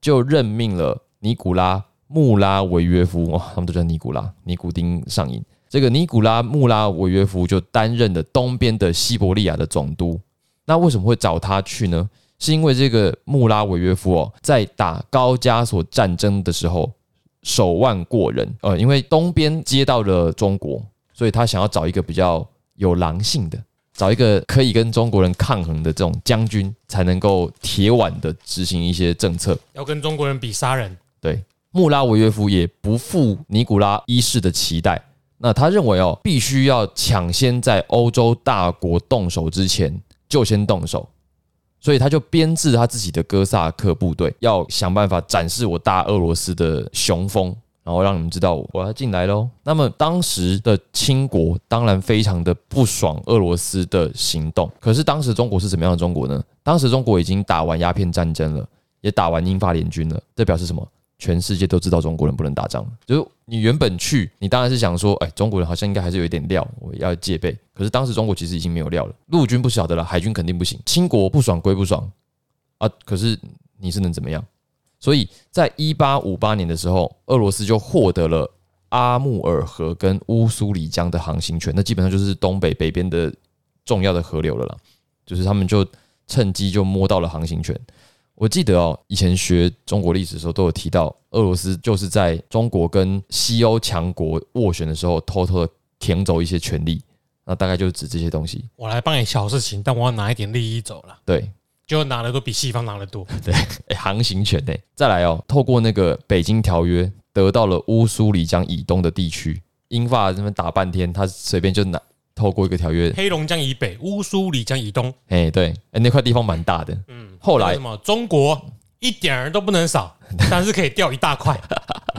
就任命了尼古拉穆拉维约夫，哇，他们都叫尼古拉，尼古丁上瘾。这个尼古拉穆拉维约夫就担任了东边的西伯利亚的总督。那为什么会找他去呢？是因为这个穆拉维约夫哦，在打高加索战争的时候。手腕过人，呃，因为东边接到了中国，所以他想要找一个比较有狼性的，找一个可以跟中国人抗衡的这种将军，才能够铁腕的执行一些政策。要跟中国人比杀人，对，穆拉维约夫也不负尼古拉一世的期待，那他认为哦，必须要抢先在欧洲大国动手之前就先动手。所以他就编制他自己的哥萨克部队，要想办法展示我大俄罗斯的雄风，然后让你们知道我要进来喽。那么当时的清国当然非常的不爽俄罗斯的行动，可是当时中国是怎么样的中国呢？当时中国已经打完鸦片战争了，也打完英法联军了，这表示什么？全世界都知道中国人不能打仗，就是你原本去，你当然是想说，哎，中国人好像应该还是有一点料，我要戒备。可是当时中国其实已经没有料了，陆军不晓得了，海军肯定不行。清国不爽归不爽啊，可是你是能怎么样？所以在一八五八年的时候，俄罗斯就获得了阿穆尔河跟乌苏里江的航行权，那基本上就是东北北边的重要的河流了啦，就是他们就趁机就摸到了航行权。我记得哦，以前学中国历史的时候都有提到，俄罗斯就是在中国跟西欧强国斡旋的时候，偷偷的舔走一些权利，那大概就是指这些东西。我来帮你小事情，但我要拿一点利益走了。对，就拿的都比西方拿的多。(laughs) 对，航行权呢，再来哦，透过那个北京条约，得到了乌苏里江以东的地区。英法这边打半天，他随便就拿透过一个条约，黑龙江以北，乌苏里江以东。哎，对，哎，那块地方蛮大的。嗯，后来什么？中国一点儿都不能少，(laughs) 但是可以掉一大块。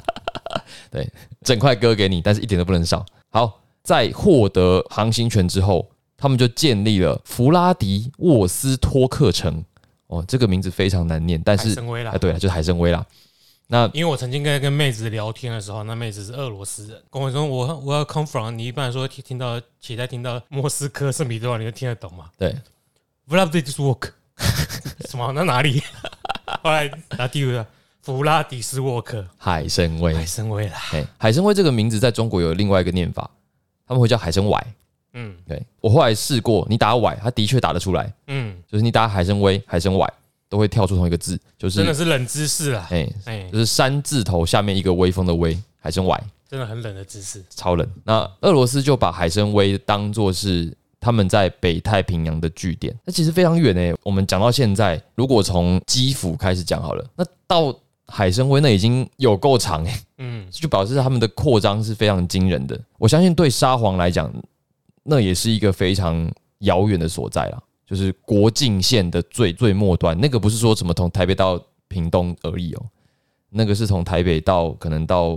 (laughs) 对，整块割给你，但是一点都不能少。好，在获得航行权之后，他们就建立了弗拉迪沃斯托克城。哦，这个名字非常难念，但是哎，对就是海参崴啦。那因为我曾经跟跟妹子聊天的时候，那妹子是俄罗斯人，跟我说我我要 come from，你一般来说听听到期待听到莫斯科圣彼得堡，你就听得懂吗？对，Vladivostok (laughs) 什么？那哪里？(laughs) 后来拿第五个弗拉迪斯沃克海参崴，海参崴啦。哎，海参崴这个名字在中国有另外一个念法，他们会叫海参崴。嗯，对我后来试过，你打崴，它的确打得出来。嗯，就是你打海参崴、海参崴。都会跳出同一个字，就是真的是冷知识啊！哎哎，就是山字头下面一个微风的微，海参崴，真的很冷的知识，超冷。那俄罗斯就把海参崴当做是他们在北太平洋的据点，那其实非常远诶。我们讲到现在，如果从基辅开始讲好了，那到海参崴那已经有够长诶。嗯，就表示他们的扩张是非常惊人的。我相信对沙皇来讲，那也是一个非常遥远的所在了。就是国境线的最最末端，那个不是说什么从台北到屏东而已哦，那个是从台北到可能到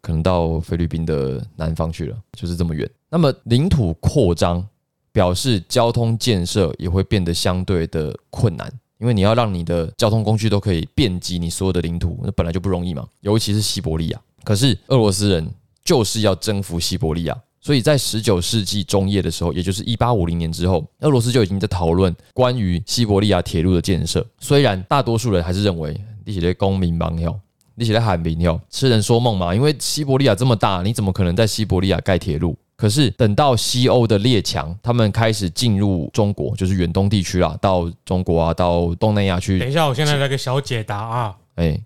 可能到菲律宾的南方去了，就是这么远。那么领土扩张表示交通建设也会变得相对的困难，因为你要让你的交通工具都可以遍及你所有的领土，那本来就不容易嘛，尤其是西伯利亚。可是俄罗斯人就是要征服西伯利亚。所以在十九世纪中叶的时候，也就是一八五零年之后，俄罗斯就已经在讨论关于西伯利亚铁路的建设。虽然大多数人还是认为你写的公民帮票，你写的海民票，痴人说梦嘛。因为西伯利亚这么大，你怎么可能在西伯利亚盖铁路？可是等到西欧的列强他们开始进入中国，就是远东地区啦，到中国啊，到东南亚去。等一下，我现在来个小解答啊。哎，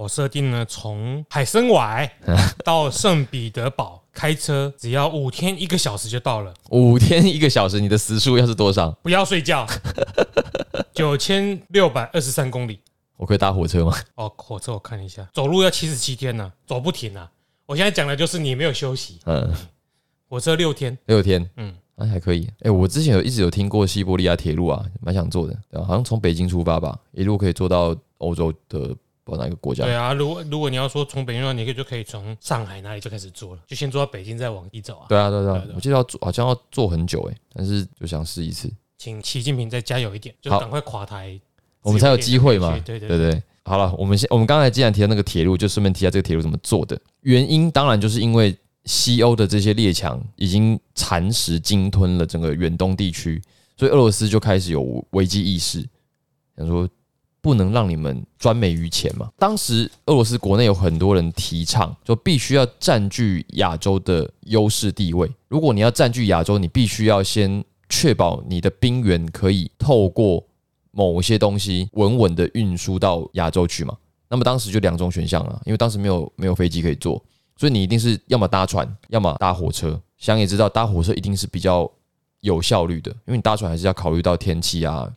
我设定呢从海参崴 (laughs) 到圣彼得堡。开车只要五天一个小时就到了。五天一个小时，你的时速要是多少？不要睡觉。(laughs) 九千六百二十三公里。我可以搭火车吗？哦，火车我看一下，走路要七十七天呢，走不停啊。我现在讲的就是你没有休息。嗯。火车六天。六天。嗯，那还可以。哎，我之前有一直有听过西伯利亚铁路啊，蛮想坐的。对好像从北京出发吧，一路可以坐到欧洲的。哪个国家？对啊，如果如果你要说从北京话，你可以就可以从上海那里就开始做了，就先做到北京，再往西走啊。对啊，对啊，我记得要做，好像要做很久哎，但是就想试一次。请习近平再加油一点，就赶快垮台，我们才有机会嘛。对对对对，好了，我们先，我们刚才既然提到那个铁路，就顺便提下这个铁路怎么做的。原因当然就是因为西欧的这些列强已经蚕食鲸吞了整个远东地区，所以俄罗斯就开始有危机意识，想说。不能让你们专美于前嘛？当时俄罗斯国内有很多人提倡，就必须要占据亚洲的优势地位。如果你要占据亚洲，你必须要先确保你的兵源可以透过某些东西稳稳的运输到亚洲去嘛。那么当时就两种选项了，因为当时没有没有飞机可以坐，所以你一定是要么搭船，要么搭火车。想也知道，搭火车一定是比较有效率的，因为你搭船还是要考虑到天气啊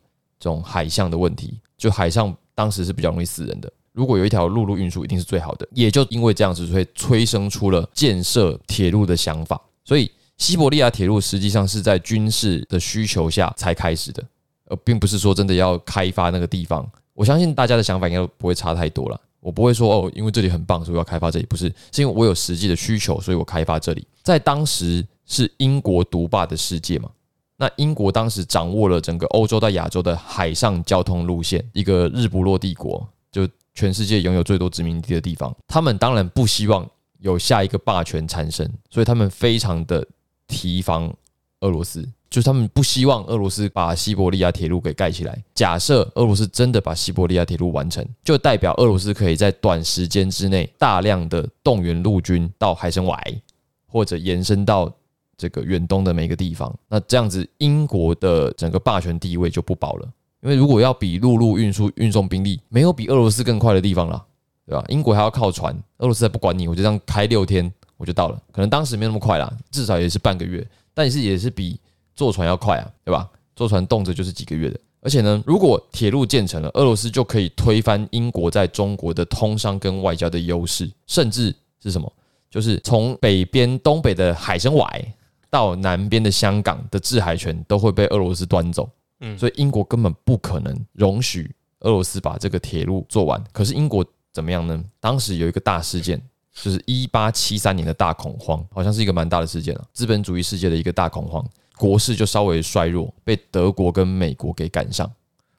这种海象的问题。就海上当时是比较容易死人的，如果有一条陆路运输，一定是最好的。也就因为这样子，所以催生出了建设铁路的想法。所以西伯利亚铁路实际上是在军事的需求下才开始的，而并不是说真的要开发那个地方。我相信大家的想法应该不会差太多了。我不会说哦，因为这里很棒，所以要开发这里，不是，是因为我有实际的需求，所以我开发这里。在当时是英国独霸的世界嘛。那英国当时掌握了整个欧洲到亚洲的海上交通路线，一个日不落帝国，就全世界拥有最多殖民地的地方。他们当然不希望有下一个霸权产生，所以他们非常的提防俄罗斯，就是他们不希望俄罗斯把西伯利亚铁路给盖起来。假设俄罗斯真的把西伯利亚铁路完成，就代表俄罗斯可以在短时间之内大量的动员陆军到海参崴，或者延伸到。这个远东的每个地方，那这样子英国的整个霸权地位就不保了。因为如果要比陆路运输运送兵力，没有比俄罗斯更快的地方了，对吧？英国还要靠船，俄罗斯还不管你，我就这样开六天我就到了。可能当时没那么快啦，至少也是半个月，但是也是比坐船要快啊，对吧？坐船动辄就是几个月的。而且呢，如果铁路建成了，俄罗斯就可以推翻英国在中国的通商跟外交的优势，甚至是什么？就是从北边东北的海参崴到南边的香港的制海权都会被俄罗斯端走。嗯，所以英国根本不可能容许俄罗斯把这个铁路做完。可是英国怎么样呢？当时有一个大事件，就是一八七三年的大恐慌，好像是一个蛮大的事件啊，资本主义世界的一个大恐慌。国势就稍微衰弱，被德国跟美国给赶上。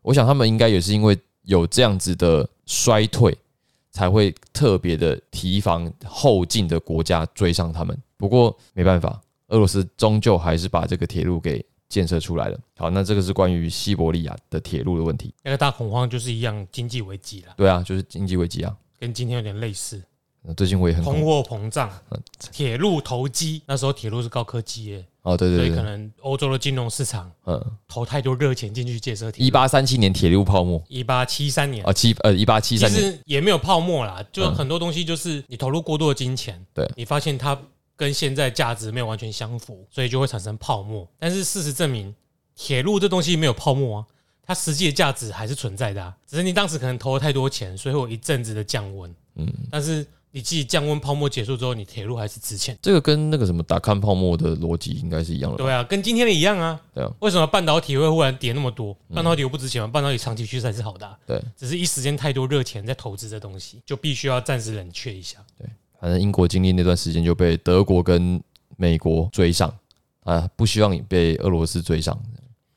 我想他们应该也是因为有这样子的衰退，才会特别的提防后进的国家追上他们。不过没办法，俄罗斯终究还是把这个铁路给建设出来了。好，那这个是关于西伯利亚的铁路的问题。那个大恐慌就是一样经济危机了。对啊，就是经济危机啊，跟今天有点类似。最近我也很通货膨胀，(laughs) 铁路投机，那时候铁路是高科技耶。哦，对对对，所以可能欧洲的金融市场，嗯，投太多热钱进去建设铁。一八三七年铁路泡沫，一八七三年啊七呃一八七三年，其实也没有泡沫啦，就很多东西就是你投入过多的金钱，对，你发现它跟现在价值没有完全相符，所以就会产生泡沫。但是事实证明，铁路这东西没有泡沫啊，它实际的价值还是存在的，只是你当时可能投了太多钱，所以会有一阵子的降温，嗯，但是。你自己降温泡沫结束之后，你铁路还是值钱。这个跟那个什么打看泡沫的逻辑应该是一样的。对啊，跟今天的一样啊。对啊。为什么半导体会忽然跌那么多？半导体又不值钱吗？半导体长期趋势还是好的。对。只是一时间太多热钱在投资这东西，就必须要暂时冷却一下。对。反正英国经历那段时间就被德国跟美国追上啊，不希望你被俄罗斯追上。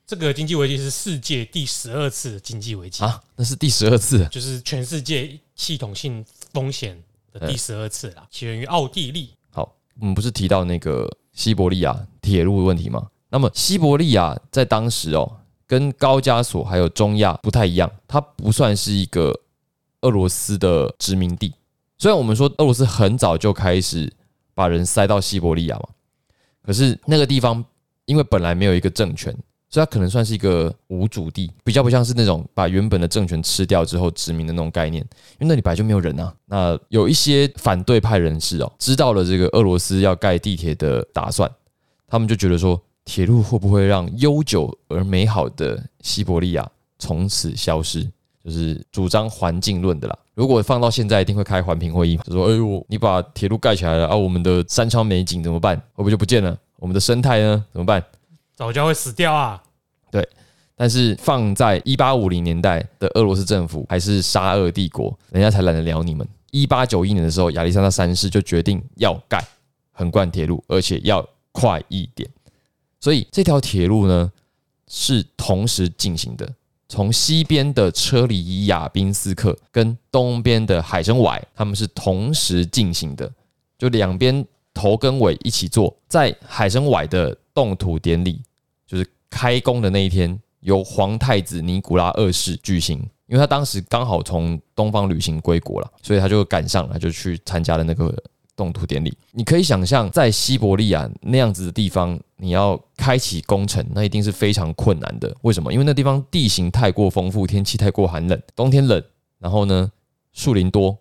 这个经济危机是世界第十二次经济危机啊，那是第十二次，就是全世界系统性风险的。第十二次啦，起源于奥地利。好，我们不是提到那个西伯利亚铁路的问题吗？那么西伯利亚在当时哦，跟高加索还有中亚不太一样，它不算是一个俄罗斯的殖民地。虽然我们说俄罗斯很早就开始把人塞到西伯利亚嘛，可是那个地方因为本来没有一个政权。所以它可能算是一个无主地，比较不像是那种把原本的政权吃掉之后殖民的那种概念，因为那里本来就没有人啊。那有一些反对派人士哦，知道了这个俄罗斯要盖地铁的打算，他们就觉得说，铁路会不会让悠久而美好的西伯利亚从此消失？就是主张环境论的啦。如果放到现在，一定会开环评会议，就说：“哎呦，你把铁路盖起来了啊，我们的山川美景怎么办？会不会就不见了？我们的生态呢？怎么办？”早就会死掉啊！对，但是放在一八五零年代的俄罗斯政府还是沙俄帝国，人家才懒得聊你们。一八九一年的时候，亚历山大三世就决定要盖横贯铁路，而且要快一点。所以这条铁路呢是同时进行的，从西边的车里亚宾斯克跟东边的海参崴，他们是同时进行的，就两边头跟尾一起做，在海参崴的动土典礼。就是开工的那一天，由皇太子尼古拉二世举行，因为他当时刚好从东方旅行归国了，所以他就赶上了，就去参加了那个动土典礼。你可以想象，在西伯利亚那样子的地方，你要开启工程，那一定是非常困难的。为什么？因为那地方地形太过丰富，天气太过寒冷，冬天冷，然后呢，树林多，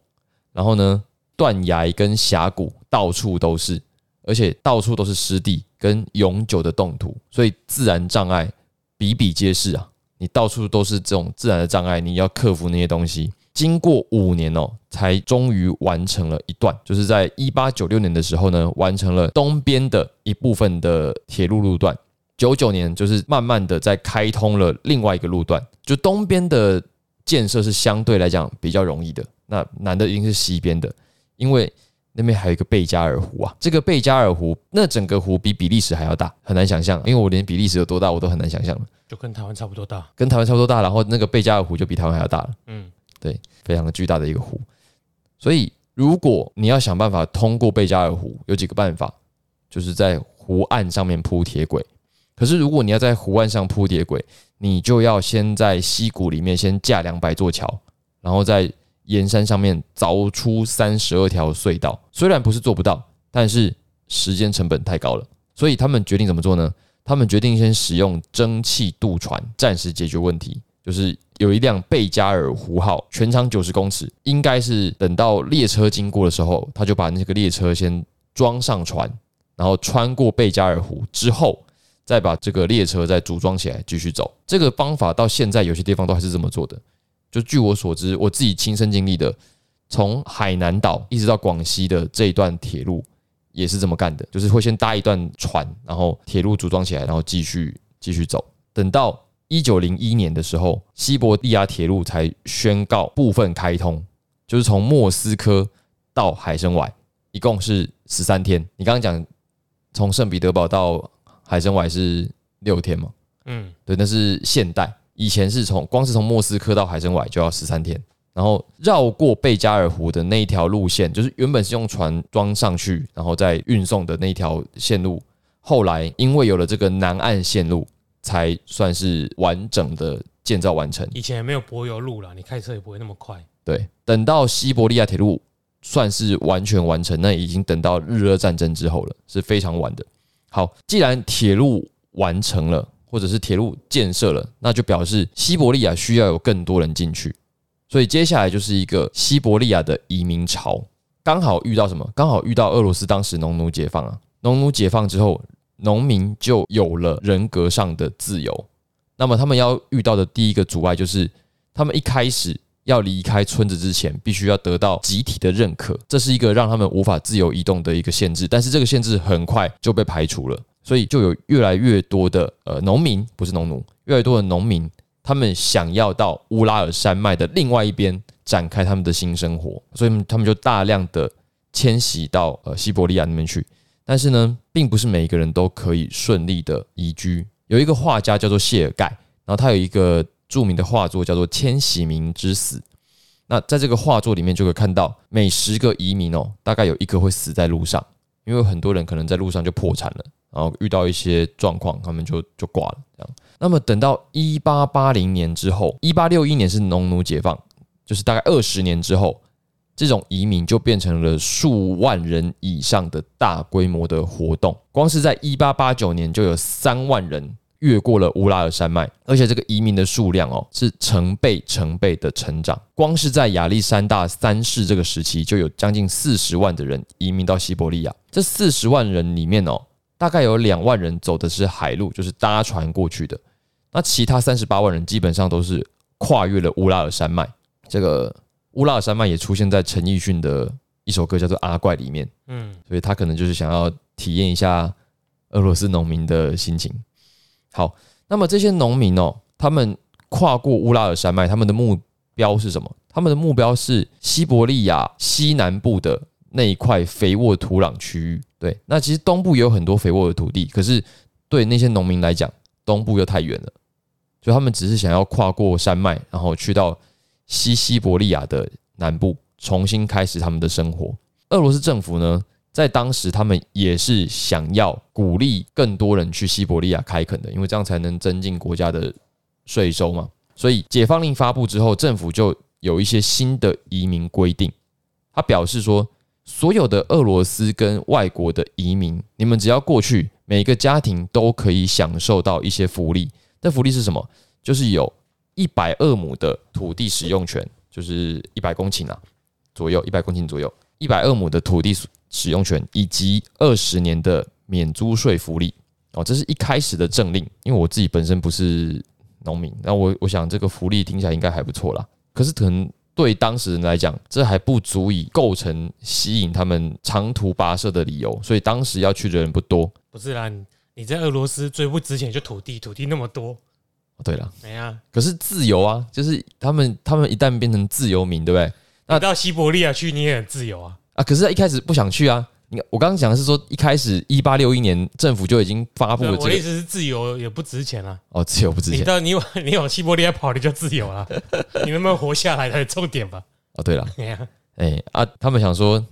然后呢，断崖跟峡谷到处都是，而且到处都是湿地。跟永久的冻土，所以自然障碍比比皆是啊！你到处都是这种自然的障碍，你要克服那些东西。经过五年哦，才终于完成了一段，就是在一八九六年的时候呢，完成了东边的一部分的铁路路段。九九年就是慢慢的在开通了另外一个路段，就东边的建设是相对来讲比较容易的，那难的一定是西边的，因为。那边还有一个贝加尔湖啊，这个贝加尔湖那整个湖比比利时还要大，很难想象，因为我连比利时有多大我都很难想象了，就跟台湾差不多大，跟台湾差不多大，然后那个贝加尔湖就比台湾还要大了，嗯，对，非常巨大的一个湖，所以如果你要想办法通过贝加尔湖，有几个办法，就是在湖岸上面铺铁轨，可是如果你要在湖岸上铺铁轨，你就要先在溪谷里面先架两百座桥，然后在。岩山上面凿出三十二条隧道，虽然不是做不到，但是时间成本太高了，所以他们决定怎么做呢？他们决定先使用蒸汽渡船，暂时解决问题。就是有一辆贝加尔湖号，全长九十公尺，应该是等到列车经过的时候，他就把那个列车先装上船，然后穿过贝加尔湖之后，再把这个列车再组装起来继续走。这个方法到现在有些地方都还是这么做的。就据我所知，我自己亲身经历的，从海南岛一直到广西的这一段铁路也是这么干的，就是会先搭一段船，然后铁路组装起来，然后继续继续走。等到一九零一年的时候，西伯利亚铁路才宣告部分开通，就是从莫斯科到海参崴，一共是十三天。你刚刚讲从圣彼得堡到海参崴是六天嘛？嗯，对，那是现代。以前是从光是从莫斯科到海参崴就要十三天，然后绕过贝加尔湖的那一条路线，就是原本是用船装上去，然后再运送的那条线路，后来因为有了这个南岸线路，才算是完整的建造完成。以前没有柏油路了，你开车也不会那么快。对，等到西伯利亚铁路算是完全完成，那已经等到日俄战争之后了，是非常晚的。好，既然铁路完成了。或者是铁路建设了，那就表示西伯利亚需要有更多人进去，所以接下来就是一个西伯利亚的移民潮。刚好遇到什么？刚好遇到俄罗斯当时农奴解放啊，农奴解放之后，农民就有了人格上的自由。那么他们要遇到的第一个阻碍就是，他们一开始要离开村子之前，必须要得到集体的认可，这是一个让他们无法自由移动的一个限制。但是这个限制很快就被排除了。所以就有越来越多的呃农民，不是农奴，越来越多的农民，他们想要到乌拉尔山脉的另外一边展开他们的新生活，所以他们就大量的迁徙到呃西伯利亚那边去。但是呢，并不是每一个人都可以顺利的移居。有一个画家叫做谢尔盖，然后他有一个著名的画作叫做《迁徙民之死》。那在这个画作里面就可以看到，每十个移民哦，大概有一个会死在路上，因为很多人可能在路上就破产了。然后遇到一些状况，他们就就挂了。这样，那么等到一八八零年之后，一八六一年是农奴解放，就是大概二十年之后，这种移民就变成了数万人以上的大规模的活动。光是在一八八九年就有三万人越过了乌拉尔山脉，而且这个移民的数量哦是成倍成倍的成长。光是在亚历山大三世这个时期，就有将近四十万的人移民到西伯利亚。这四十万人里面哦。大概有两万人走的是海路，就是搭船过去的。那其他三十八万人基本上都是跨越了乌拉尔山脉。这个乌拉尔山脉也出现在陈奕迅的一首歌叫做《阿怪》里面。嗯，所以他可能就是想要体验一下俄罗斯农民的心情。好，那么这些农民哦，他们跨过乌拉尔山脉，他们的目标是什么？他们的目标是西伯利亚西南部的那一块肥沃土壤区域。对，那其实东部也有很多肥沃的土地，可是对那些农民来讲，东部又太远了，所以他们只是想要跨过山脉，然后去到西西伯利亚的南部，重新开始他们的生活。俄罗斯政府呢，在当时他们也是想要鼓励更多人去西伯利亚开垦的，因为这样才能增进国家的税收嘛。所以解放令发布之后，政府就有一些新的移民规定，他表示说。所有的俄罗斯跟外国的移民，你们只要过去，每个家庭都可以享受到一些福利。这福利是什么？就是有一百二亩的土地使用权，就是一百公顷啊左右，一百公顷左右，一百二亩的土地使用权，以及二十年的免租税福利。哦，这是一开始的政令。因为我自己本身不是农民，那我我想这个福利听起来应该还不错啦。可是可能。对当事人来讲，这还不足以构成吸引他们长途跋涉的理由，所以当时要去的人不多。不是啦，你在俄罗斯最不值钱就土地，土地那么多。对了，哎呀，可是自由啊，就是他们他们一旦变成自由民，对不对？那到西伯利亚去，你也很自由啊。啊，可是他一开始不想去啊。你我刚刚讲的是说，一开始一八六一年政府就已经发布了。我的意思是，自由也不值钱啊。哦，自由不值钱。你到你往你往西伯利亚跑，你就自由了。(laughs) 你能不能活下来才是重点吧？哦，对了，哎啊，他们想说，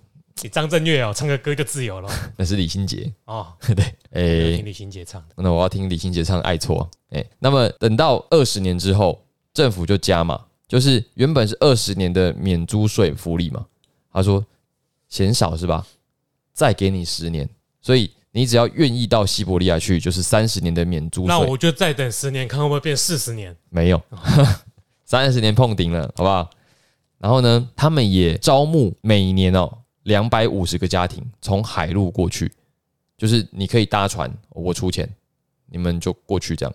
你张震岳哦，唱个歌就自由了。(laughs) 那是李心洁哦，(laughs) 对，哎，听李心洁唱的。那我要听李心洁唱《爱错》。哎，那么等到二十年之后，政府就加嘛，就是原本是二十年的免租税福利嘛。他说嫌少是吧？再给你十年，所以你只要愿意到西伯利亚去，就是三十年的免租税。那我就再等十年，看会不会变四十年。没有，(laughs) 三十年碰顶了，好不好？然后呢，他们也招募每年哦两百五十个家庭从海路过去，就是你可以搭船，我出钱，你们就过去这样。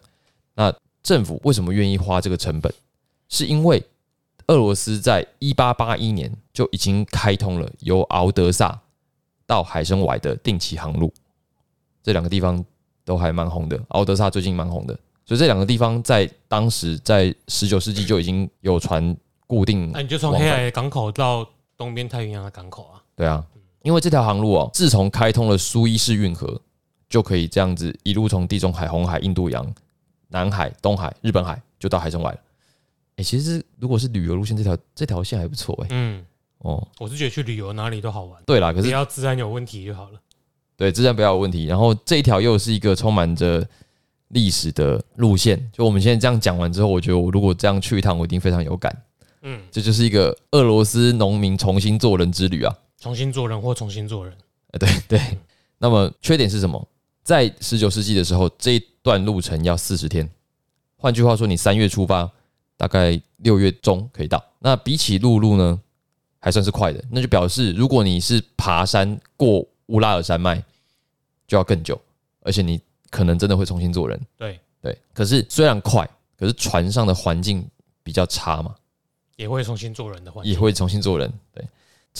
那政府为什么愿意花这个成本？是因为俄罗斯在一八八一年就已经开通了由敖德萨到海参崴的定期航路，这两个地方都还蛮红的。敖德萨最近蛮红的，所以这两个地方在当时在十九世纪就已经有船固定。那你就从黑海港口到东边太平洋的港口啊？对啊，因为这条航路哦，自从开通了苏伊士运河，就可以这样子一路从地中海、红海、印度洋、南海、东海、日本海就到海参崴了。哎，其实如果是旅游路线，这条这条线还不错哎。嗯，哦，我是觉得去旅游哪里都好玩。对啦，可是只要自然有问题就好了。对，自然不要有问题。然后这一条又是一个充满着历史的路线。就我们现在这样讲完之后，我觉得我如果这样去一趟，我一定非常有感。嗯，这就是一个俄罗斯农民重新做人之旅啊！重新做人或重新做人。呃，对对。那么缺点是什么？在十九世纪的时候，这一段路程要四十天。换句话说，你三月出发。大概六月中可以到。那比起陆路呢，还算是快的。那就表示，如果你是爬山过乌拉尔山脉，就要更久，而且你可能真的会重新做人。对对。可是虽然快，可是船上的环境比较差嘛，也会重新做人的环境，也会重新做人。对，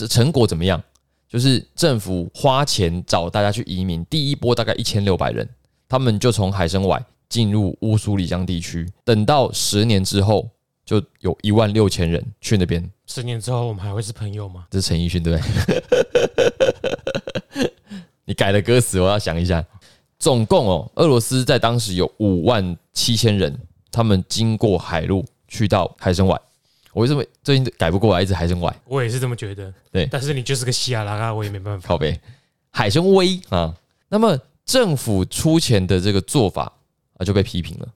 这成果怎么样？就是政府花钱找大家去移民，第一波大概一千六百人，他们就从海参崴。进入乌苏里江地区，等到十年之后，就有一万六千人去那边。十年之后，我们还会是朋友吗？这是陈奕迅对不对？(laughs) 你改的歌词，我要想一下。总共哦，俄罗斯在当时有五万七千人，他们经过海路去到海参崴。我为什么最近改不过来，一直海参崴？我也是这么觉得。对，但是你就是个西亚拉嘎，我也没办法。靠背，海参崴啊。那么政府出钱的这个做法。啊就被批评了，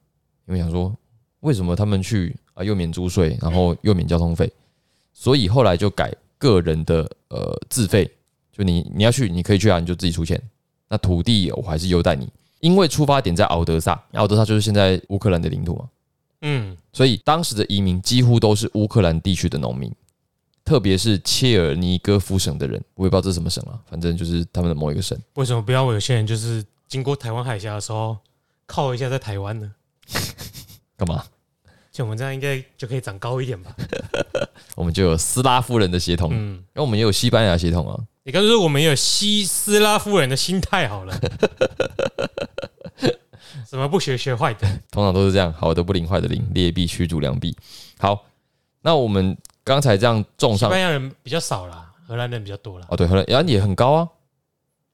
因为想说为什么他们去啊又免租税，然后又免交通费，所以后来就改个人的呃自费，就你你要去你可以去啊，你就自己出钱。那土地我还是优待你，因为出发点在敖德萨，敖德萨就是现在乌克兰的领土嘛，嗯，所以当时的移民几乎都是乌克兰地区的农民，特别是切尔尼戈夫省的人，我也不知道这是什么省啊，反正就是他们的某一个省。为什么不要有些人就是经过台湾海峡的时候？靠一下在台湾呢，(laughs) 干嘛？像我们这样应该就可以长高一点吧？(laughs) 我们就有斯拉夫人的血统，嗯，因为我们也有西班牙血统啊。你刚说我们有西斯拉夫人的心态好了，(laughs) 怎么不学学坏的？(laughs) 通常都是这样，好的不灵，坏的灵，劣币驱逐良币。好，那我们刚才这样种上，西班牙人比较少啦，荷兰人比较多了。哦，对，荷兰人也很高啊，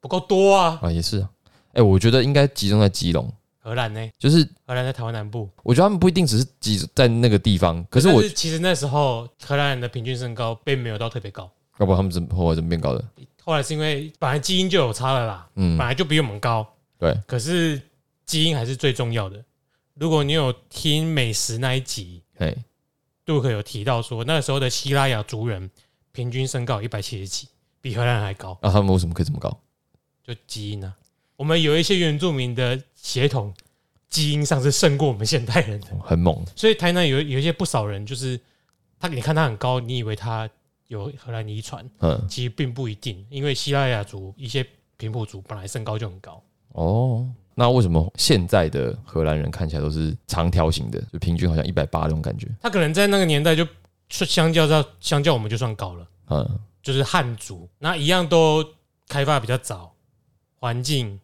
不够多啊。啊，也是啊。哎，我觉得应该集中在基隆。荷兰呢？就是荷兰在台湾南部。我觉得他们不一定只是集在那个地方，可是我其实那时候荷兰人的平均身高并没有到特别高。要不他们怎后来怎么变高的？后来是因为本来基因就有差了啦，嗯，本来就比我们高。对，可是基因还是最重要的。如果你有听美食那一集，哎，杜克有提到说，那个时候的希腊雅族人平均身高一百七十几，比荷兰人还高。那他们为什么可以这么高？就基因呢？我们有一些原住民的血统基因上是胜过我们现代人的，很猛。所以台南有有一些不少人，就是他，你看他很高，你以为他有荷兰遗传，嗯，其实并不一定，因为希腊雅族一些平埔族本来身高就很高。哦，那为什么现在的荷兰人看起来都是长条形的，就平均好像一百八那种感觉？他可能在那个年代就相较到相较我们就算高了，嗯，就是汉族，那一样都开发比较早，环境。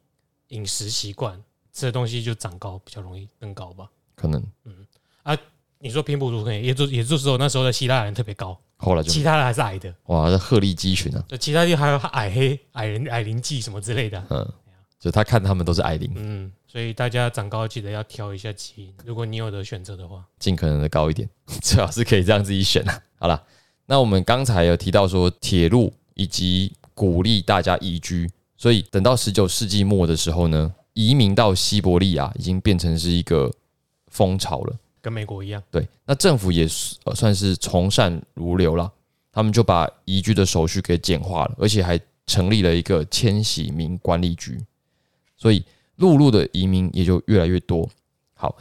饮食习惯吃的东西就长高比较容易更高吧？可能，嗯啊，你说平埔族可能也就也就是说那时候的希腊人特别高，后来就其他的还是矮的。哇，这鹤立鸡群啊！其他地还有矮黑、矮人、矮灵记什么之类的。嗯，就他看他们都是矮灵。嗯，所以大家长高记得要挑一下基因，如果你有的选择的话，尽可能的高一点，(laughs) 最好是可以这样自己选啊。好了，那我们刚才有提到说铁路以及鼓励大家移居。所以等到十九世纪末的时候呢，移民到西伯利亚已经变成是一个风潮了，跟美国一样。对，那政府也呃算是从善如流了，他们就把移居的手续给简化了，而且还成立了一个迁徙民管理局，所以陆路的移民也就越来越多。好，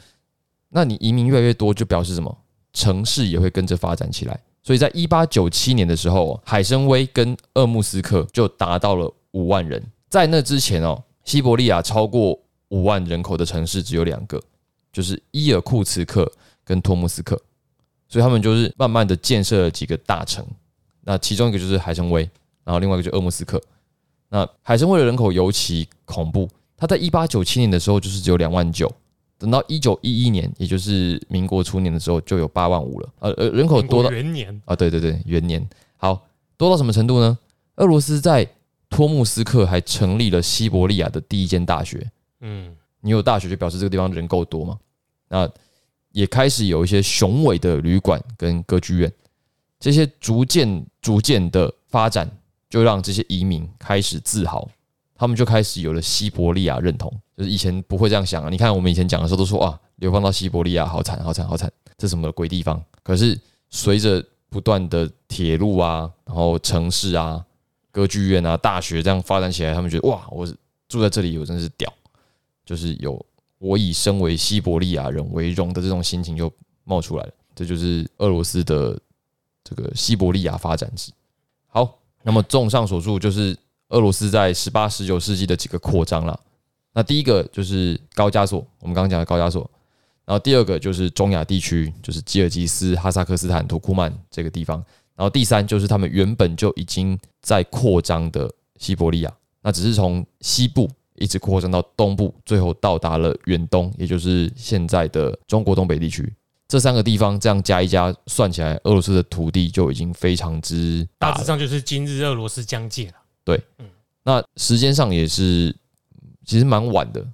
那你移民越来越多，就表示什么？城市也会跟着发展起来。所以在一八九七年的时候，海参崴跟鄂木斯克就达到了。五万人，在那之前哦，西伯利亚超过五万人口的城市只有两个，就是伊尔库茨克跟托木斯克，所以他们就是慢慢的建设了几个大城。那其中一个就是海参崴，然后另外一个就鄂木斯克。那海参崴的人口尤其恐怖，它在一八九七年的时候就是只有两万九，等到一九一一年，也就是民国初年的时候就有八万五了。呃呃，人口多到元年啊，对对对，元年好多到什么程度呢？俄罗斯在托木斯克还成立了西伯利亚的第一间大学。嗯，你有大学就表示这个地方人够多嘛？那也开始有一些雄伟的旅馆跟歌剧院，这些逐渐逐渐的发展。就让这些移民开始自豪，他们就开始有了西伯利亚认同，就是以前不会这样想啊。你看我们以前讲的时候都说啊，流放到西伯利亚好惨好惨好惨，这什么鬼地方？可是随着不断的铁路啊，然后城市啊、歌剧院啊、大学这样发展起来，他们觉得哇，我住在这里我真是屌，就是有我以身为西伯利亚人为荣的这种心情就冒出来了。这就是俄罗斯的这个西伯利亚发展史。好。那么，综上所述，就是俄罗斯在十八、十九世纪的几个扩张了。那第一个就是高加索，我们刚刚讲的高加索。然后第二个就是中亚地区，就是吉尔吉斯、哈萨克斯坦、土库曼这个地方。然后第三就是他们原本就已经在扩张的西伯利亚，那只是从西部一直扩张到东部，最后到达了远东，也就是现在的中国东北地区。这三个地方这样加一加，算起来，俄罗斯的土地就已经非常之大，大致上就是今日俄罗斯疆界了。对，嗯，那时间上也是其实蛮晚的，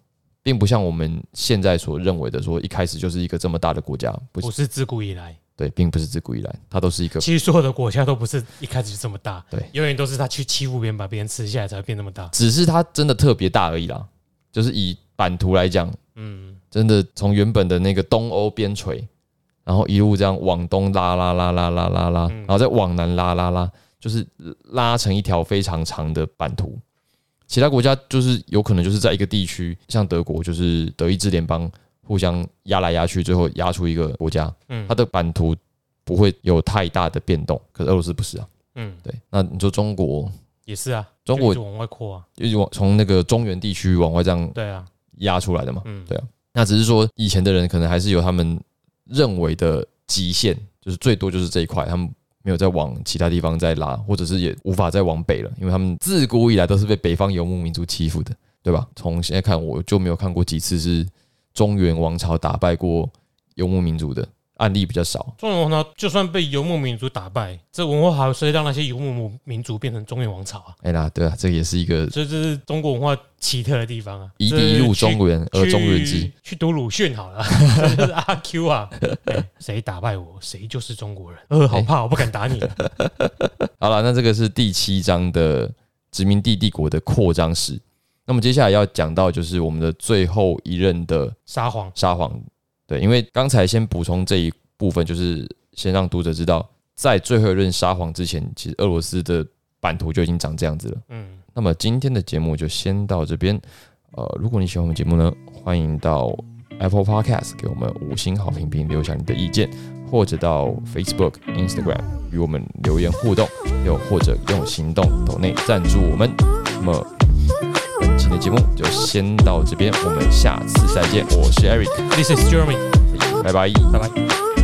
并不像我们现在所认为的说，一开始就是一个这么大的国家，不是自古以来。对，并不是自古以来，它都是一个。其实所有的国家都不是一开始就这么大，对，永远都是他去欺负别人，把别人吃下来才会变那么大。只是它真的特别大而已啦，就是以版图来讲，嗯，真的从原本的那个东欧边陲。然后一路这样往东拉拉拉拉拉拉拉，然后再往南拉拉拉，就是拉成一条非常长的版图。其他国家就是有可能就是在一个地区，像德国就是德意志联邦互相压来压去，最后压出一个国家。嗯，它的版图不会有太大的变动。可是俄罗斯不是啊。嗯，对。那你说中国也是啊，中国往外扩啊，就是往从那个中原地区往外这样对啊压出来的嘛。嗯，对啊。那只是说以前的人可能还是有他们。认为的极限就是最多就是这一块，他们没有再往其他地方再拉，或者是也无法再往北了，因为他们自古以来都是被北方游牧民族欺负的，对吧？从现在看，我就没有看过几次是中原王朝打败过游牧民族的。案例比较少。中原王朝就算被游牧民族打败，这文化还是让那些游牧民族变成中原王朝啊？哎啦，对啊，这也是一个，这这是中国文化奇特的地方啊！一地入中原而中原之，去读鲁迅好了，(laughs) 这是阿 Q 啊，谁打败我，谁就是中国人。呃，好怕，我不敢打你。(laughs) 好了，那这个是第七章的殖民地帝国的扩张史。那么接下来要讲到就是我们的最后一任的沙皇，沙皇。对，因为刚才先补充这一部分，就是先让读者知道，在最后一任沙皇之前，其实俄罗斯的版图就已经长这样子了。嗯，那么今天的节目就先到这边。呃，如果你喜欢我们节目呢，欢迎到 Apple Podcast 给我们五星好评，并留下你的意见，或者到 Facebook、Instagram 与我们留言互动，又或者用行动抖内赞助我们。那么本期的节目就先到这边，我们下次再见。我是 Eric，This is Jeremy，拜拜，拜拜。